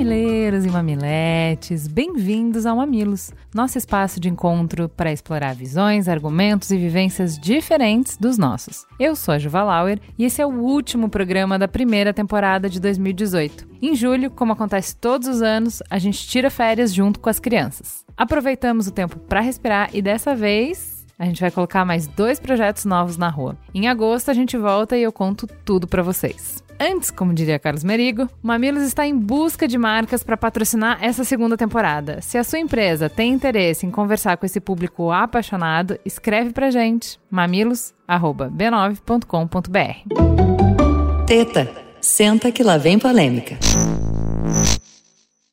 Mamileiros e mamiletes, bem-vindos ao Mamilos, nosso espaço de encontro para explorar visões, argumentos e vivências diferentes dos nossos. Eu sou a Juva Lauer e esse é o último programa da primeira temporada de 2018. Em julho, como acontece todos os anos, a gente tira férias junto com as crianças. Aproveitamos o tempo para respirar e dessa vez a gente vai colocar mais dois projetos novos na rua. Em agosto a gente volta e eu conto tudo para vocês. Antes, como diria Carlos Merigo, Mamilos está em busca de marcas para patrocinar essa segunda temporada. Se a sua empresa tem interesse em conversar com esse público apaixonado, escreve pra gente mamilos@b9.com.br. Teta, senta que lá vem polêmica.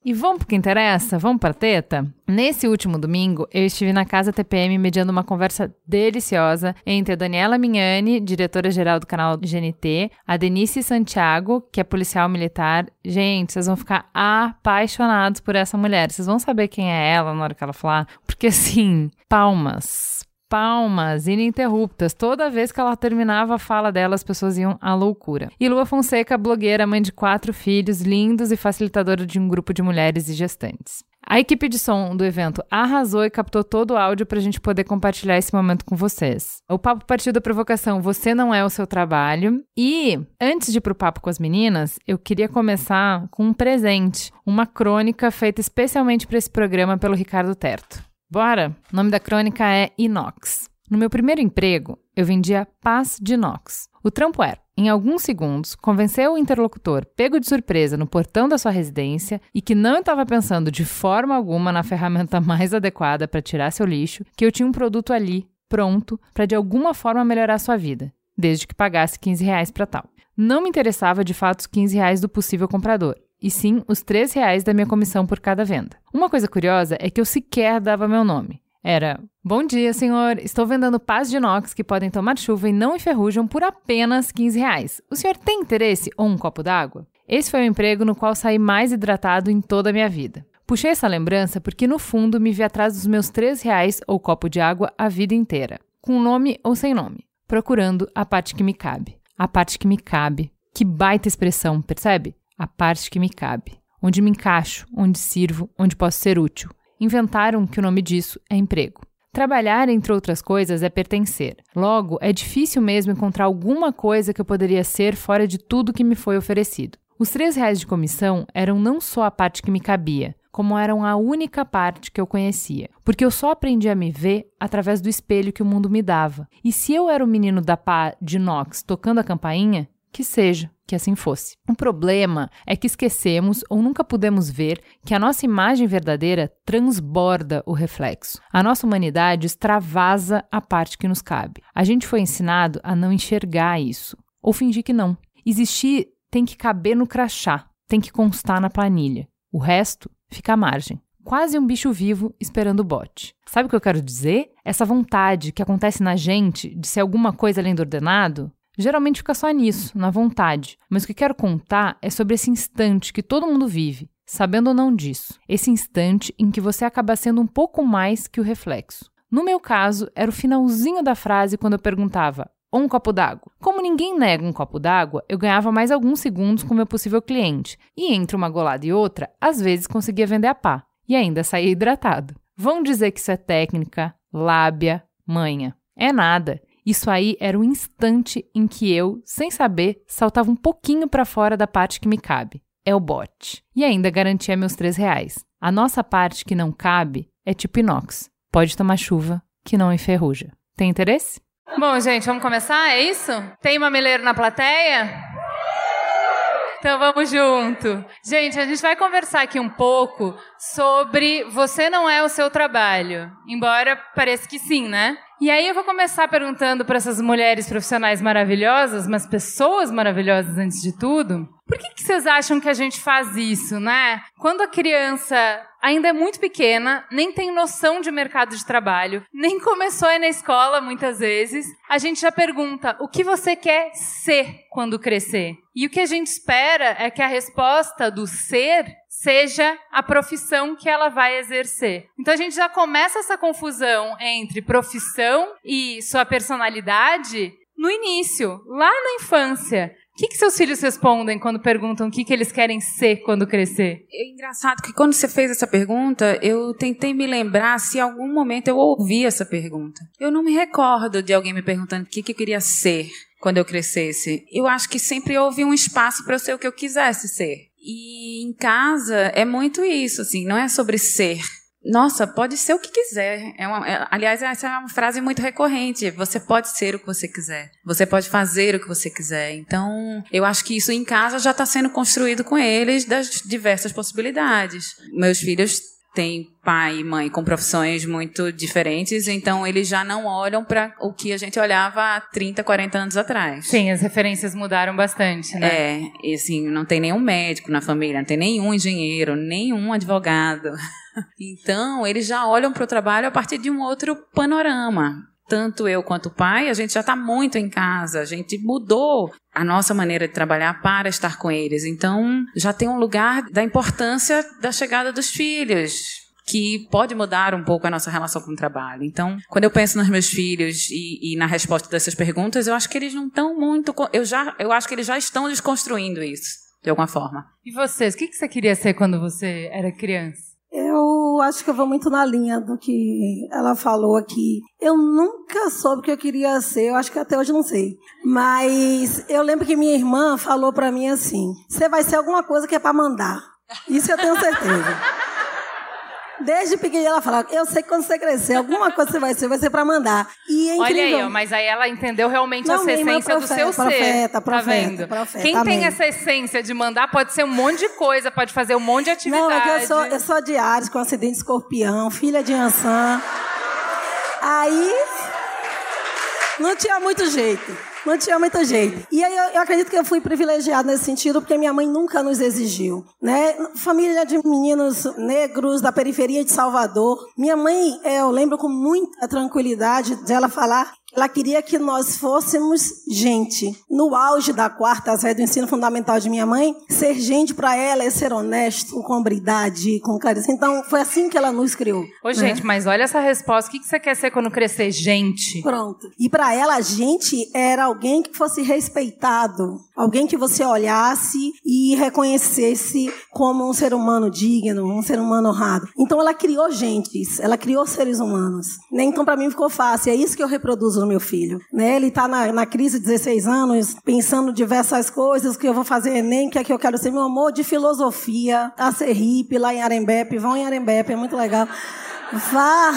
E vamos pro que interessa? Vamos pra teta? Nesse último domingo, eu estive na Casa TPM mediando uma conversa deliciosa entre a Daniela Mignani, diretora-geral do canal GNT, a Denise Santiago, que é policial militar. Gente, vocês vão ficar apaixonados por essa mulher. Vocês vão saber quem é ela na hora que ela falar, porque assim, palmas palmas ininterruptas. Toda vez que ela terminava a fala dela, as pessoas iam à loucura. E Lua Fonseca, blogueira, mãe de quatro filhos, lindos e facilitadora de um grupo de mulheres e gestantes. A equipe de som do evento arrasou e captou todo o áudio para a gente poder compartilhar esse momento com vocês. O papo partiu da provocação Você Não É o Seu Trabalho. E, antes de ir para o papo com as meninas, eu queria começar com um presente, uma crônica feita especialmente para esse programa pelo Ricardo Terto. Bora? O nome da crônica é Inox. No meu primeiro emprego, eu vendia paz de inox. O trampo era, em alguns segundos, convencer o interlocutor pego de surpresa no portão da sua residência e que não estava pensando de forma alguma na ferramenta mais adequada para tirar seu lixo, que eu tinha um produto ali, pronto, para de alguma forma melhorar sua vida, desde que pagasse 15 reais para tal. Não me interessava de fato os 15 reais do possível comprador e sim os 3 reais da minha comissão por cada venda. Uma coisa curiosa é que eu sequer dava meu nome. Era: Bom dia, senhor. Estou vendendo pás de inox que podem tomar chuva e não enferrujam por apenas 15 reais. O senhor tem interesse ou um copo d'água? Esse foi o emprego no qual saí mais hidratado em toda a minha vida. Puxei essa lembrança porque, no fundo, me vi atrás dos meus 3 reais ou copo de água a vida inteira, com nome ou sem nome, procurando a parte que me cabe. A parte que me cabe. Que baita expressão, percebe? A parte que me cabe, onde me encaixo, onde sirvo, onde posso ser útil. Inventaram que o nome disso é emprego. Trabalhar, entre outras coisas, é pertencer. Logo, é difícil mesmo encontrar alguma coisa que eu poderia ser fora de tudo que me foi oferecido. Os três reais de comissão eram não só a parte que me cabia, como eram a única parte que eu conhecia, porque eu só aprendi a me ver através do espelho que o mundo me dava. E se eu era o menino da pá de Nox tocando a campainha, que seja, que assim fosse. O problema é que esquecemos ou nunca pudemos ver que a nossa imagem verdadeira transborda o reflexo. A nossa humanidade extravasa a parte que nos cabe. A gente foi ensinado a não enxergar isso, ou fingir que não. Existir tem que caber no crachá, tem que constar na planilha. O resto fica à margem quase um bicho vivo esperando o bote. Sabe o que eu quero dizer? Essa vontade que acontece na gente de ser alguma coisa além do ordenado Geralmente fica só nisso, na vontade. Mas o que quero contar é sobre esse instante que todo mundo vive, sabendo ou não disso. Esse instante em que você acaba sendo um pouco mais que o reflexo. No meu caso, era o finalzinho da frase quando eu perguntava: ou um copo d'água. Como ninguém nega um copo d'água, eu ganhava mais alguns segundos com meu possível cliente, e entre uma golada e outra, às vezes conseguia vender a pá, e ainda saía hidratado. Vão dizer que isso é técnica, lábia, manha. É nada. Isso aí era o instante em que eu, sem saber, saltava um pouquinho para fora da parte que me cabe. É o bote. E ainda garantia meus três reais. A nossa parte que não cabe é tipo inox. Pode tomar chuva, que não enferruja. Tem interesse? Bom, gente, vamos começar? É isso? Tem mameleiro na plateia? Então vamos junto. Gente, a gente vai conversar aqui um pouco sobre você não é o seu trabalho. Embora pareça que sim, né? E aí eu vou começar perguntando para essas mulheres profissionais maravilhosas, mas pessoas maravilhosas antes de tudo, por que, que vocês acham que a gente faz isso, né? Quando a criança ainda é muito pequena, nem tem noção de mercado de trabalho, nem começou a ir na escola muitas vezes, a gente já pergunta o que você quer ser quando crescer. E o que a gente espera é que a resposta do ser seja a profissão que ela vai exercer. Então a gente já começa essa confusão entre profissão e sua personalidade no início, lá na infância. O que, que seus filhos respondem quando perguntam o que, que eles querem ser quando crescer? É engraçado que quando você fez essa pergunta, eu tentei me lembrar se em algum momento eu ouvi essa pergunta. Eu não me recordo de alguém me perguntando o que, que eu queria ser quando eu crescesse. Eu acho que sempre houve um espaço para eu ser o que eu quisesse ser. E em casa é muito isso, assim, não é sobre ser, nossa, pode ser o que quiser. É uma, é, aliás, essa é uma frase muito recorrente. Você pode ser o que você quiser. Você pode fazer o que você quiser. Então, eu acho que isso em casa já está sendo construído com eles das diversas possibilidades. Meus filhos têm pai e mãe com profissões muito diferentes, então eles já não olham para o que a gente olhava há 30, 40 anos atrás. Sim, as referências mudaram bastante, né? É, e assim, não tem nenhum médico na família, não tem nenhum engenheiro, nenhum advogado. Então, eles já olham para o trabalho a partir de um outro panorama. Tanto eu quanto o pai, a gente já está muito em casa, a gente mudou a nossa maneira de trabalhar para estar com eles. Então, já tem um lugar da importância da chegada dos filhos, que pode mudar um pouco a nossa relação com o trabalho. Então, quando eu penso nos meus filhos e, e na resposta dessas perguntas, eu acho que eles não estão muito. Eu, já, eu acho que eles já estão desconstruindo isso, de alguma forma. E vocês, o que você queria ser quando você era criança? Eu acho que eu vou muito na linha do que ela falou aqui. Eu nunca soube o que eu queria ser, eu acho que até hoje não sei. Mas eu lembro que minha irmã falou para mim assim: você vai ser alguma coisa que é para mandar. Isso eu tenho certeza. Desde pequenininha ela fala, eu sei que quando você crescer, alguma coisa você vai ser, vai ser para mandar. E é Olha aí, mas aí ela entendeu realmente Não, essa essência profeta, do seu profeta, ser. profeta, tá vendo? profeta, Quem amém. tem essa essência de mandar pode ser um monte de coisa, pode fazer um monte de atividade. Não, é que eu sou, eu sou de Ares, com acidente de escorpião, filha de Ansan. Aí, não tinha muito jeito. Não tinha muito jeito. E aí eu, eu acredito que eu fui privilegiada nesse sentido, porque minha mãe nunca nos exigiu. Né? Família de meninos negros da periferia de Salvador. Minha mãe, é, eu lembro com muita tranquilidade dela falar ela queria que nós fôssemos gente. No auge da quarta série do ensino fundamental de minha mãe, ser gente para ela é ser honesto, com hombridade, com clareza. Então, foi assim que ela nos criou. Ô, gente, mas olha essa resposta. O que você quer ser quando crescer? Gente. Pronto. E para ela, a gente era alguém que fosse respeitado, alguém que você olhasse e reconhecesse como um ser humano digno, um ser humano honrado. Então ela criou gentes, ela criou seres humanos. Né? Então para mim ficou fácil. É isso que eu reproduzo meu filho. Né? Ele está na, na crise de 16 anos, pensando diversas coisas, que eu vou fazer Enem, que é que eu quero ser meu amor de filosofia, a ser hippie lá em Arembepe. Vão em Arembepe, é muito legal. Vá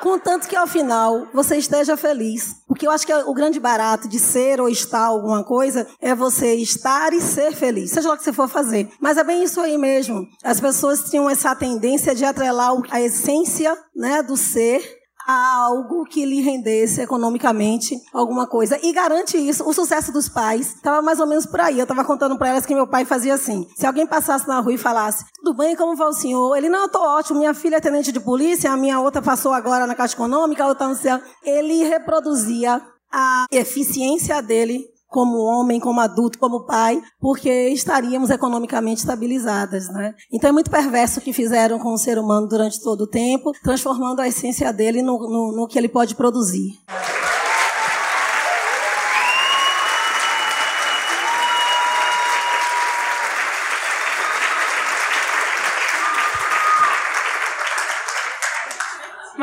contanto que ao final você esteja feliz. Porque eu acho que o grande barato de ser ou estar alguma coisa é você estar e ser feliz, seja lá o que você for fazer. Mas é bem isso aí mesmo. As pessoas tinham essa tendência de atrelar a essência né, do ser a algo que lhe rendesse economicamente alguma coisa. E garante isso, o sucesso dos pais estava mais ou menos por aí. Eu estava contando para elas que meu pai fazia assim. Se alguém passasse na rua e falasse, tudo bem, como vai o senhor? Ele, não, eu tô ótimo, minha filha é tenente de polícia, a minha outra passou agora na Caixa Econômica, a outra não. Ele reproduzia a eficiência dele como homem, como adulto, como pai, porque estaríamos economicamente estabilizadas, né? Então é muito perverso o que fizeram com o ser humano durante todo o tempo, transformando a essência dele no, no, no que ele pode produzir.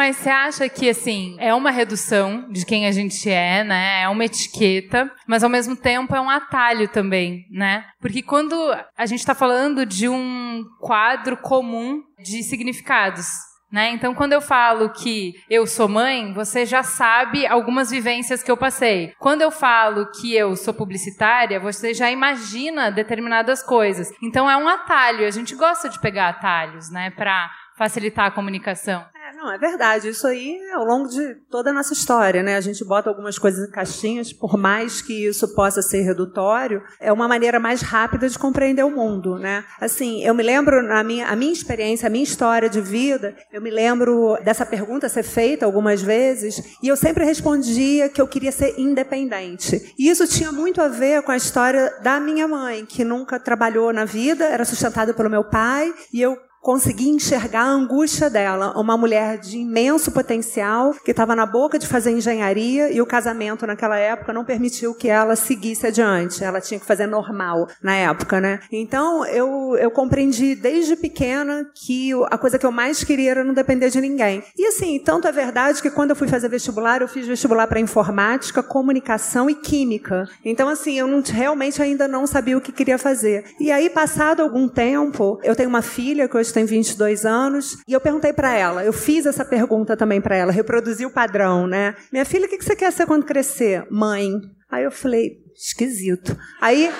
Mas você acha que, assim, é uma redução de quem a gente é, né? É uma etiqueta, mas ao mesmo tempo é um atalho também, né? Porque quando a gente está falando de um quadro comum de significados, né? Então, quando eu falo que eu sou mãe, você já sabe algumas vivências que eu passei. Quando eu falo que eu sou publicitária, você já imagina determinadas coisas. Então, é um atalho. A gente gosta de pegar atalhos, né? Para facilitar a comunicação. Não, é verdade. Isso aí é ao longo de toda a nossa história, né? A gente bota algumas coisas em caixinhas, por mais que isso possa ser redutório, é uma maneira mais rápida de compreender o mundo, né? Assim, eu me lembro na minha a minha experiência, a minha história de vida, eu me lembro dessa pergunta ser feita algumas vezes, e eu sempre respondia que eu queria ser independente. E isso tinha muito a ver com a história da minha mãe, que nunca trabalhou na vida, era sustentada pelo meu pai, e eu consegui enxergar a angústia dela, uma mulher de imenso potencial, que estava na boca de fazer engenharia e o casamento naquela época não permitiu que ela seguisse adiante. Ela tinha que fazer normal na época, né? Então eu, eu compreendi desde pequena que a coisa que eu mais queria era não depender de ninguém. E assim, tanto é verdade que quando eu fui fazer vestibular, eu fiz vestibular para informática, comunicação e química. Então assim, eu não, realmente ainda não sabia o que queria fazer. E aí, passado algum tempo, eu tenho uma filha que hoje tem 22 anos, e eu perguntei para ela, eu fiz essa pergunta também para ela, reproduzi o padrão, né? Minha filha, o que você quer ser quando crescer? Mãe. Aí eu falei, esquisito. Aí,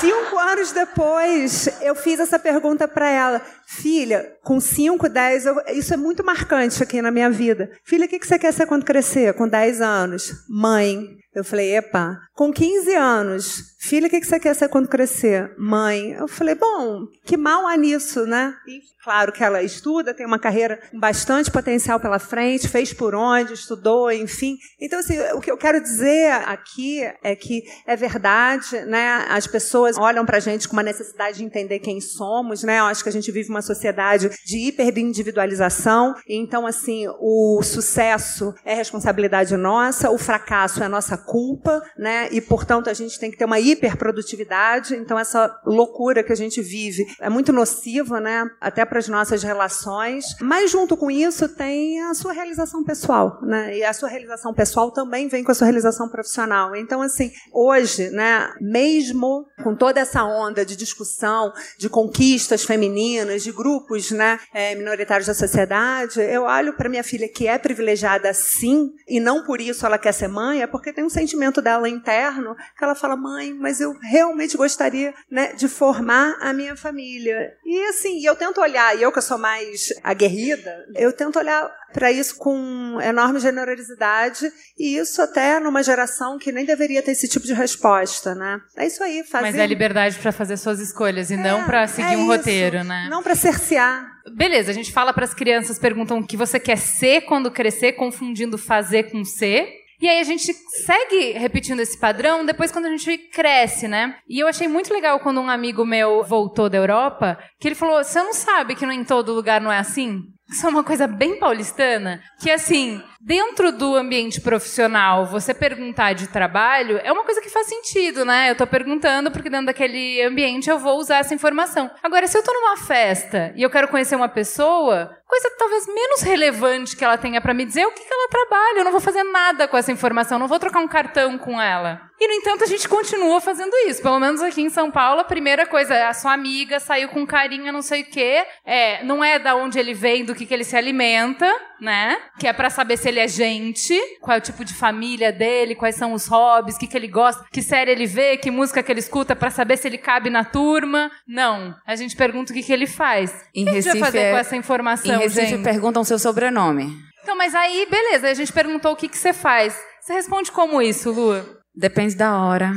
cinco anos depois, eu fiz essa pergunta para ela. Filha, com 5, 10, eu, isso é muito marcante aqui na minha vida. Filha, o que você quer ser quando crescer? Com 10 anos. Mãe. Eu falei, epa. Com 15 anos, filha, o que você quer ser quando crescer? Mãe. Eu falei, bom, que mal há nisso, né? E claro que ela estuda, tem uma carreira com bastante potencial pela frente, fez por onde, estudou, enfim. Então, assim, o que eu quero dizer aqui é que é verdade, né? As pessoas olham pra gente com uma necessidade de entender quem somos, né? Eu acho que a gente vive uma sociedade de hiperindividualização. Então, assim, o sucesso é responsabilidade nossa, o fracasso é nossa culpa, né? E, portanto, a gente tem que ter uma hiperprodutividade. Então, essa loucura que a gente vive é muito nociva, né? Até para as nossas relações. Mas, junto com isso, tem a sua realização pessoal, né? E a sua realização pessoal também vem com a sua realização profissional. Então, assim, hoje, né? Mesmo com toda essa onda de discussão, de conquistas femininas, de grupos, né? É, minoritários da sociedade, eu olho para minha filha que é privilegiada sim, e não por isso ela quer ser mãe, é porque tem um sentimento dela interno que ela fala, mãe, mas eu realmente gostaria né, de formar a minha família. E assim, eu tento olhar, e eu que sou mais aguerrida, eu tento olhar para isso com enorme generosidade e isso até numa geração que nem deveria ter esse tipo de resposta, né? É isso aí, fazer. Mas é liberdade para fazer suas escolhas e é, não para seguir é um isso. roteiro, né? Não para cercear. Beleza, a gente fala para as crianças, perguntam o que você quer ser quando crescer, confundindo fazer com ser. E aí a gente segue repetindo esse padrão depois quando a gente cresce, né? E eu achei muito legal quando um amigo meu voltou da Europa, que ele falou: "Você não sabe que não em todo lugar não é assim?" Isso é uma coisa bem paulistana, que assim, dentro do ambiente profissional, você perguntar de trabalho é uma coisa que faz sentido, né? Eu tô perguntando porque dentro daquele ambiente eu vou usar essa informação. Agora, se eu tô numa festa e eu quero conhecer uma pessoa, coisa talvez menos relevante que ela tenha para me dizer é o que, que ela trabalha. Eu não vou fazer nada com essa informação, não vou trocar um cartão com ela. E, no entanto, a gente continua fazendo isso. Pelo menos aqui em São Paulo, a primeira coisa a sua amiga saiu com carinho, não sei o quê. É, não é da onde ele vem, do que, que ele se alimenta, né? Que é para saber se ele é gente, qual é o tipo de família dele, quais são os hobbies, o que, que ele gosta, que série ele vê, que música que ele escuta, para saber se ele cabe na turma. Não. A gente pergunta o que, que ele faz. Em o que Recife, a gente vai fazer é... com essa informação, Em Recife gente? perguntam seu sobrenome. Então, mas aí, beleza, a gente perguntou o que, que você faz. Você responde como isso, Lu? Depende da hora.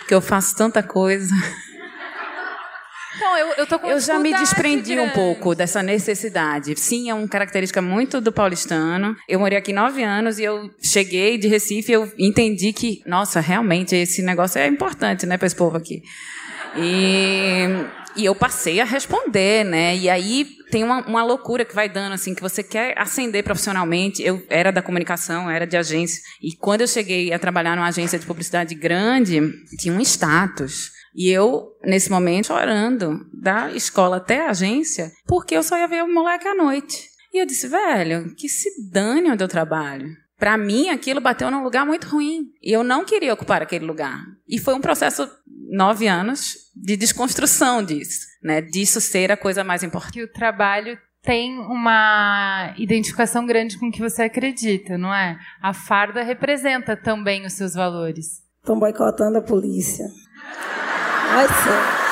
Porque eu faço tanta coisa. Então, eu, eu, tô com eu já me desprendi grande. um pouco dessa necessidade. Sim, é uma característica muito do paulistano. Eu morei aqui nove anos e eu cheguei de Recife e eu entendi que, nossa, realmente esse negócio é importante, né, para esse povo aqui. E, e eu passei a responder, né? E aí tem uma, uma loucura que vai dando, assim, que você quer ascender profissionalmente. Eu era da comunicação, era de agência. E quando eu cheguei a trabalhar numa agência de publicidade grande, tinha um status. E eu, nesse momento, orando da escola até a agência, porque eu só ia ver o moleque à noite. E eu disse, velho, que se dane onde eu trabalho. Para mim, aquilo bateu num lugar muito ruim. E eu não queria ocupar aquele lugar. E foi um processo, nove anos, de desconstrução disso. Né? Disso ser a coisa mais importante. Que o trabalho tem uma identificação grande com o que você acredita, não é? A farda representa também os seus valores. Estão boicotando a polícia. Olha só.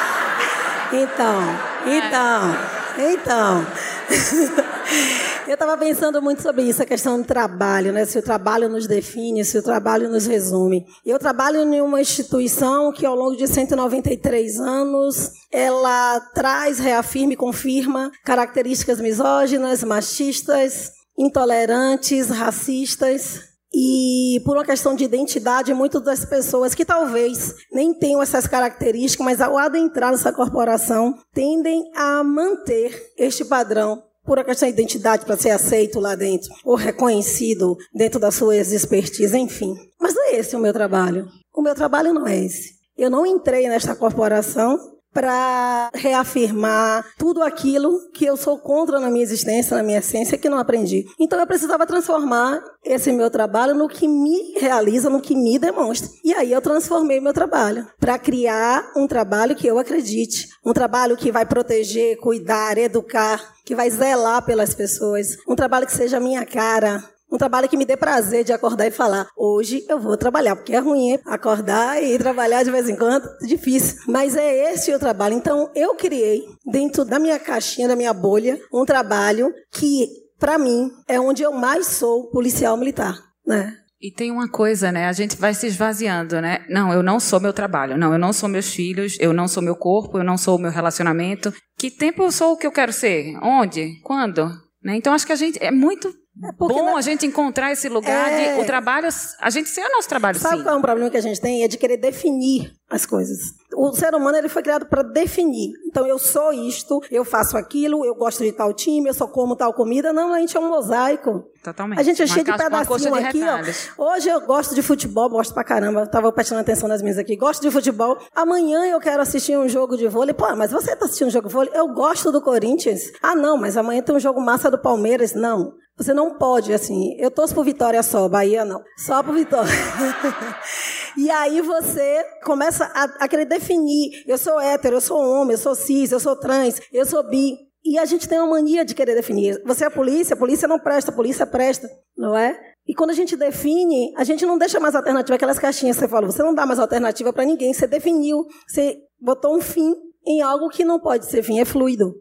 Então, então, Então, eu estava pensando muito sobre isso, a questão do trabalho, né? Se o trabalho nos define, se o trabalho nos resume. Eu trabalho em uma instituição que, ao longo de 193 anos, ela traz, reafirma e confirma características misóginas, machistas, intolerantes, racistas, e por uma questão de identidade, muitas das pessoas que talvez nem tenham essas características, mas ao adentrar nessa corporação, tendem a manter este padrão por uma questão de identidade para ser aceito lá dentro, ou reconhecido dentro das suas expertise, enfim. Mas não é esse o meu trabalho. O meu trabalho não é esse. Eu não entrei nesta corporação para reafirmar tudo aquilo que eu sou contra na minha existência, na minha essência, que não aprendi. Então eu precisava transformar esse meu trabalho no que me realiza, no que me demonstra. E aí eu transformei meu trabalho para criar um trabalho que eu acredite, um trabalho que vai proteger, cuidar, educar, que vai zelar pelas pessoas, um trabalho que seja minha cara, um trabalho que me dê prazer de acordar e falar: hoje eu vou trabalhar, porque é ruim acordar e trabalhar de vez em quando, difícil. Mas é esse o trabalho. Então eu criei, dentro da minha caixinha, da minha bolha, um trabalho que, para mim, é onde eu mais sou policial militar, né? E tem uma coisa, né? A gente vai se esvaziando, né? Não, eu não sou meu trabalho. Não, eu não sou meus filhos. Eu não sou meu corpo. Eu não sou o meu relacionamento. Que tempo eu sou o que eu quero ser? Onde? Quando? Né? Então acho que a gente é muito é Bom na... a gente encontrar esse lugar é... de o trabalho, a gente ser o nosso trabalho. Sabe sim. qual é um problema que a gente tem? É de querer definir as coisas. O ser humano ele foi criado para definir. Então eu sou isto, eu faço aquilo, eu gosto de tal time, eu só como tal comida. Não, a gente é um mosaico. Totalmente. A gente é cheio de pedacinho aqui, ó. Hoje eu gosto de futebol, gosto pra caramba. Eu tava prestando atenção nas minhas aqui. Gosto de futebol. Amanhã eu quero assistir um jogo de vôlei. Pô, mas você tá assistindo um jogo de vôlei? Eu gosto do Corinthians. Ah, não, mas amanhã tem um jogo massa do Palmeiras. Não. Você não pode, assim. Eu torço por Vitória só, Bahia não. Só por Vitória. e aí você começa a, a querer definir. Eu sou hétero, eu sou homem, eu sou cis, eu sou trans, eu sou bi. E a gente tem uma mania de querer definir. Você é polícia, a polícia não presta, a polícia presta, não é? E quando a gente define, a gente não deixa mais alternativa, aquelas caixinhas que você falou, você não dá mais alternativa para ninguém, você definiu, você botou um fim em algo que não pode ser fim, é fluido.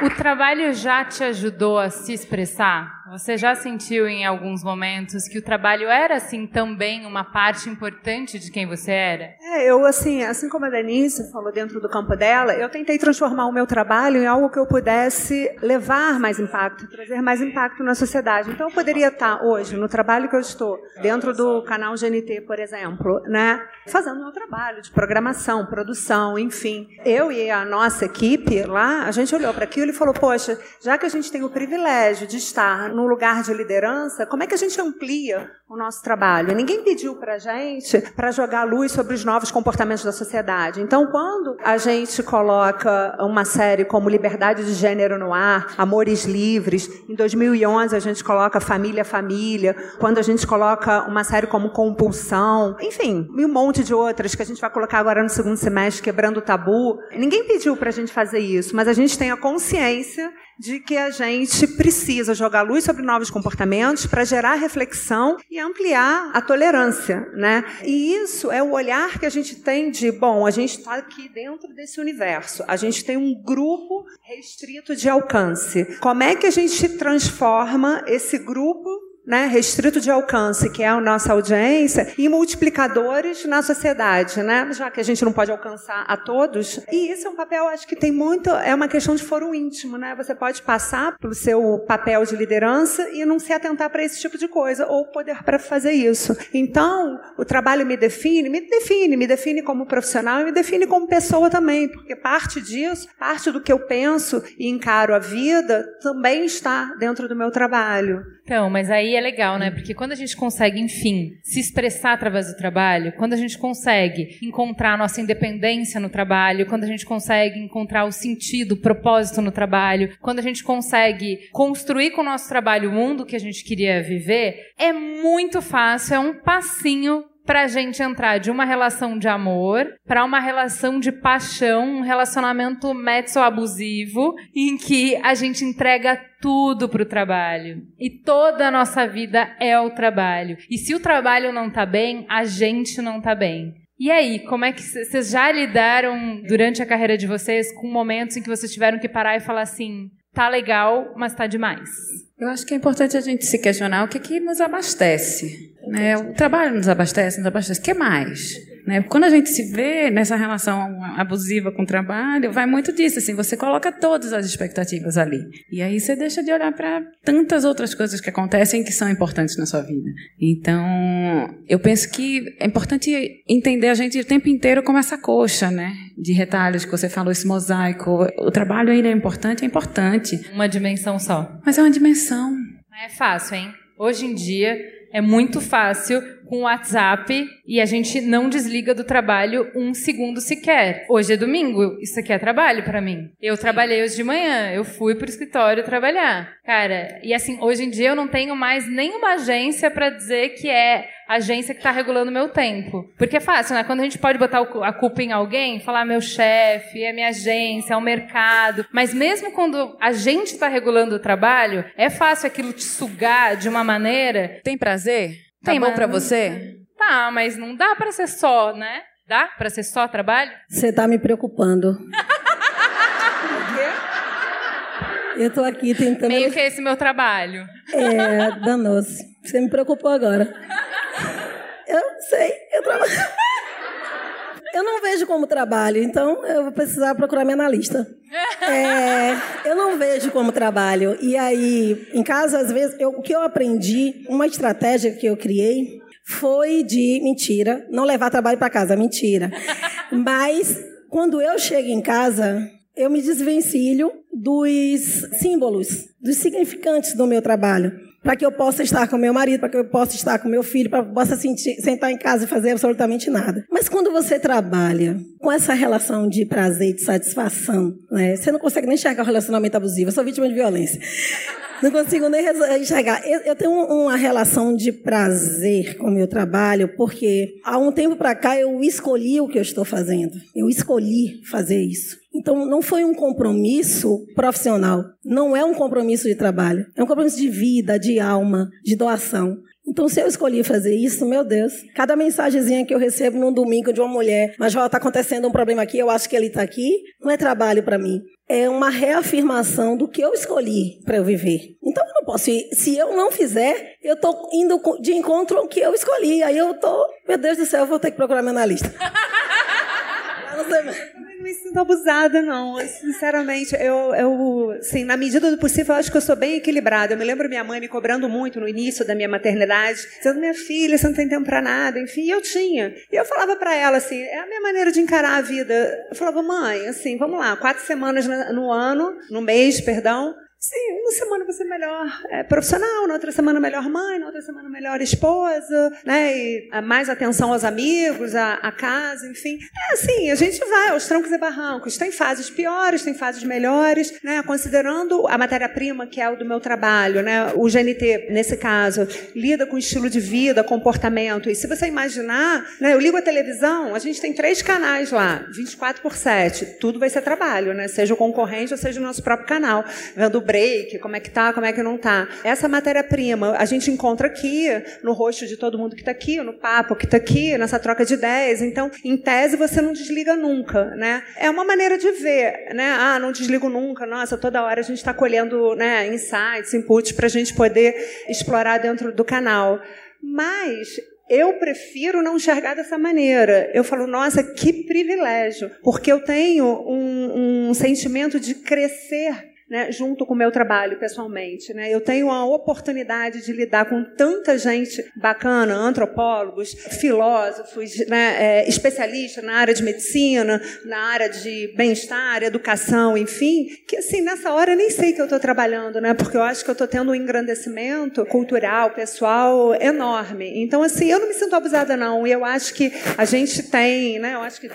O trabalho já te ajudou a se expressar? Você já sentiu em alguns momentos que o trabalho era assim também uma parte importante de quem você era? É, eu assim, assim como a Denise falou dentro do campo dela, eu tentei transformar o meu trabalho em algo que eu pudesse levar mais impacto, trazer mais impacto na sociedade. Então eu poderia estar hoje no trabalho que eu estou, dentro do canal GNT, por exemplo, né, fazendo meu trabalho de programação, produção, enfim. Eu e a nossa equipe lá, a gente olhou para aquilo ele falou: Poxa, já que a gente tem o privilégio de estar num lugar de liderança, como é que a gente amplia o nosso trabalho? Ninguém pediu para a gente para jogar luz sobre os novos comportamentos da sociedade. Então, quando a gente coloca uma série como Liberdade de Gênero no Ar, Amores Livres, em 2011 a gente coloca Família Família, quando a gente coloca uma série como Compulsão, enfim, e um monte de outras que a gente vai colocar agora no segundo semestre, Quebrando o Tabu. Ninguém pediu para a gente fazer isso, mas a gente tem a consciência consciência de que a gente precisa jogar luz sobre novos comportamentos para gerar reflexão e ampliar a tolerância, né? E isso é o olhar que a gente tem de, bom, a gente está aqui dentro desse universo, a gente tem um grupo restrito de alcance. Como é que a gente transforma esse grupo né, restrito de alcance, que é a nossa audiência, e multiplicadores na sociedade, né, já que a gente não pode alcançar a todos. E isso é um papel, acho que tem muito, é uma questão de foro íntimo, né? Você pode passar pelo seu papel de liderança e não se atentar para esse tipo de coisa, ou poder para fazer isso. Então, o trabalho me define, me define, me define como profissional e me define como pessoa também, porque parte disso, parte do que eu penso e encaro a vida, também está dentro do meu trabalho. Então, mas aí é legal, né? Porque quando a gente consegue, enfim, se expressar através do trabalho, quando a gente consegue encontrar a nossa independência no trabalho, quando a gente consegue encontrar o sentido, o propósito no trabalho, quando a gente consegue construir com o nosso trabalho o mundo que a gente queria viver, é muito fácil, é um passinho pra gente entrar de uma relação de amor para uma relação de paixão, um relacionamento mezzo-abusivo, em que a gente entrega tudo pro trabalho. E toda a nossa vida é o trabalho. E se o trabalho não tá bem, a gente não tá bem. E aí, como é que vocês já lidaram durante a carreira de vocês com momentos em que vocês tiveram que parar e falar assim, tá legal, mas tá demais? Eu acho que é importante a gente se questionar o que, que nos abastece. Né? O trabalho nos abastece, nos abastece. O que mais? Né? Quando a gente se vê nessa relação abusiva com o trabalho, vai muito disso. Assim, você coloca todas as expectativas ali. E aí você deixa de olhar para tantas outras coisas que acontecem que são importantes na sua vida. Então, eu penso que é importante entender a gente o tempo inteiro como essa coxa, né? De retalhos que você falou, esse mosaico. O trabalho ainda é importante, é importante. Uma dimensão só. Mas é uma dimensão. É fácil, hein? Hoje em dia é muito fácil com o WhatsApp e a gente não desliga do trabalho um segundo sequer. Hoje é domingo, isso aqui é trabalho para mim. Eu trabalhei hoje de manhã, eu fui pro escritório trabalhar. Cara, e assim, hoje em dia eu não tenho mais nenhuma agência para dizer que é agência que está regulando meu tempo. Porque é fácil, né? Quando a gente pode botar a culpa em alguém, falar meu chefe, é minha agência, é o mercado. Mas mesmo quando a gente está regulando o trabalho, é fácil aquilo te sugar de uma maneira. Tem prazer? Tá Tem, bom para você? Tá, mas não dá para ser só, né? Dá para ser só trabalho? Você tá me preocupando. Eu tô aqui tentando. Meio que esse meu trabalho. É, danoso. Você me preocupou agora. Eu sei, eu trabalho. Eu não vejo como trabalho, então eu vou precisar procurar minha analista. É, eu não vejo como trabalho. E aí, em casa, às vezes, eu, o que eu aprendi, uma estratégia que eu criei, foi de mentira, não levar trabalho para casa, mentira. Mas quando eu chego em casa, eu me desvencilho dos símbolos, dos significantes do meu trabalho para que eu possa estar com meu marido, para que eu possa estar com meu filho, para que eu possa sentir, sentar em casa e fazer absolutamente nada. Mas quando você trabalha com essa relação de prazer, de satisfação, né, você não consegue nem enxergar o relacionamento abusivo. Eu sou vítima de violência. Não consigo nem enxergar. Eu, eu, tenho uma relação de prazer com o meu trabalho, porque há um tempo para cá eu escolhi o que eu estou fazendo. Eu escolhi fazer isso. Então, não foi um compromisso profissional, não é um compromisso de trabalho, é um compromisso de vida, de alma, de doação. Então, se eu escolhi fazer isso, meu Deus, cada mensagenzinha que eu recebo num domingo de uma mulher, mas já está acontecendo um problema aqui, eu acho que ele está aqui, não é trabalho para mim. É uma reafirmação do que eu escolhi para eu viver. Então, eu não posso ir. Se eu não fizer, eu estou indo de encontro ao que eu escolhi. Aí eu estou, meu Deus do céu, eu vou ter que procurar meu analista. não me sinto abusada, não. Sinceramente, eu, eu assim, na medida do possível, eu acho que eu sou bem equilibrada. Eu me lembro minha mãe me cobrando muito no início da minha maternidade, dizendo, minha filha, você não tem tempo para nada. Enfim, eu tinha. E eu falava para ela, assim, é a minha maneira de encarar a vida. Eu falava, mãe, assim, vamos lá, quatro semanas no ano, no mês, perdão, Sim, uma semana você é melhor é, profissional, na outra semana melhor mãe, na outra semana melhor esposa, né? E mais atenção aos amigos, à, à, casa, enfim. É assim, a gente vai aos trancos e barrancos. Tem fases piores, tem fases melhores, né? Considerando a matéria-prima que é o do meu trabalho, né? O GNT, nesse caso, lida com estilo de vida, comportamento. E se você imaginar, né? Eu ligo a televisão, a gente tem três canais lá, 24 por 7. Tudo vai ser trabalho, né? Seja o concorrente ou seja o nosso próprio canal. Vendo break, como é que tá, como é que não tá. Essa matéria-prima a gente encontra aqui, no rosto de todo mundo que está aqui, no papo que está aqui, nessa troca de ideias. Então, em tese, você não desliga nunca, né? É uma maneira de ver, né? Ah, não desligo nunca. Nossa, toda hora a gente está colhendo né, insights, inputs para a gente poder explorar dentro do canal. Mas eu prefiro não enxergar dessa maneira. Eu falo, nossa, que privilégio, porque eu tenho um, um sentimento de crescer né, junto com o meu trabalho pessoalmente. Né? Eu tenho a oportunidade de lidar com tanta gente bacana, antropólogos, filósofos, né, é, especialistas na área de medicina, na área de bem-estar, educação, enfim, que assim, nessa hora eu nem sei que eu estou trabalhando, né, porque eu acho que eu estou tendo um engrandecimento cultural, pessoal enorme. Então, assim, eu não me sinto abusada, não. E eu acho que a gente tem, né, eu acho que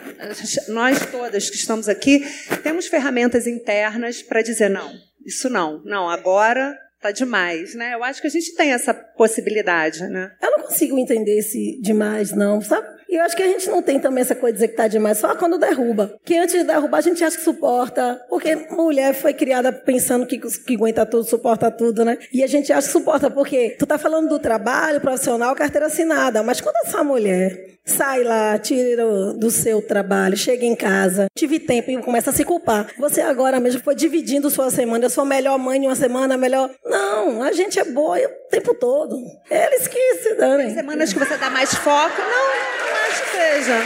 nós todas que estamos aqui temos ferramentas internas para dizer não não, isso não. Não, agora tá demais, né? Eu acho que a gente tem essa possibilidade, né? Eu não consigo entender esse demais, não, sabe? E eu acho que a gente não tem também essa coisa de dizer que tá demais, só quando derruba. Que antes de derrubar a gente acha que suporta, porque mulher foi criada pensando que, que aguenta tudo, suporta tudo, né? E a gente acha que suporta, porque tu tá falando do trabalho profissional, carteira assinada, mas quando essa mulher sai lá, tira do seu trabalho, chega em casa, tive tempo e começa a se culpar. Você agora mesmo foi dividindo sua semana, eu sou a melhor mãe em uma semana, melhor. Não, a gente é boa o tempo todo. Eles que se danem. Tem semanas que você dá mais foco. Não, seja.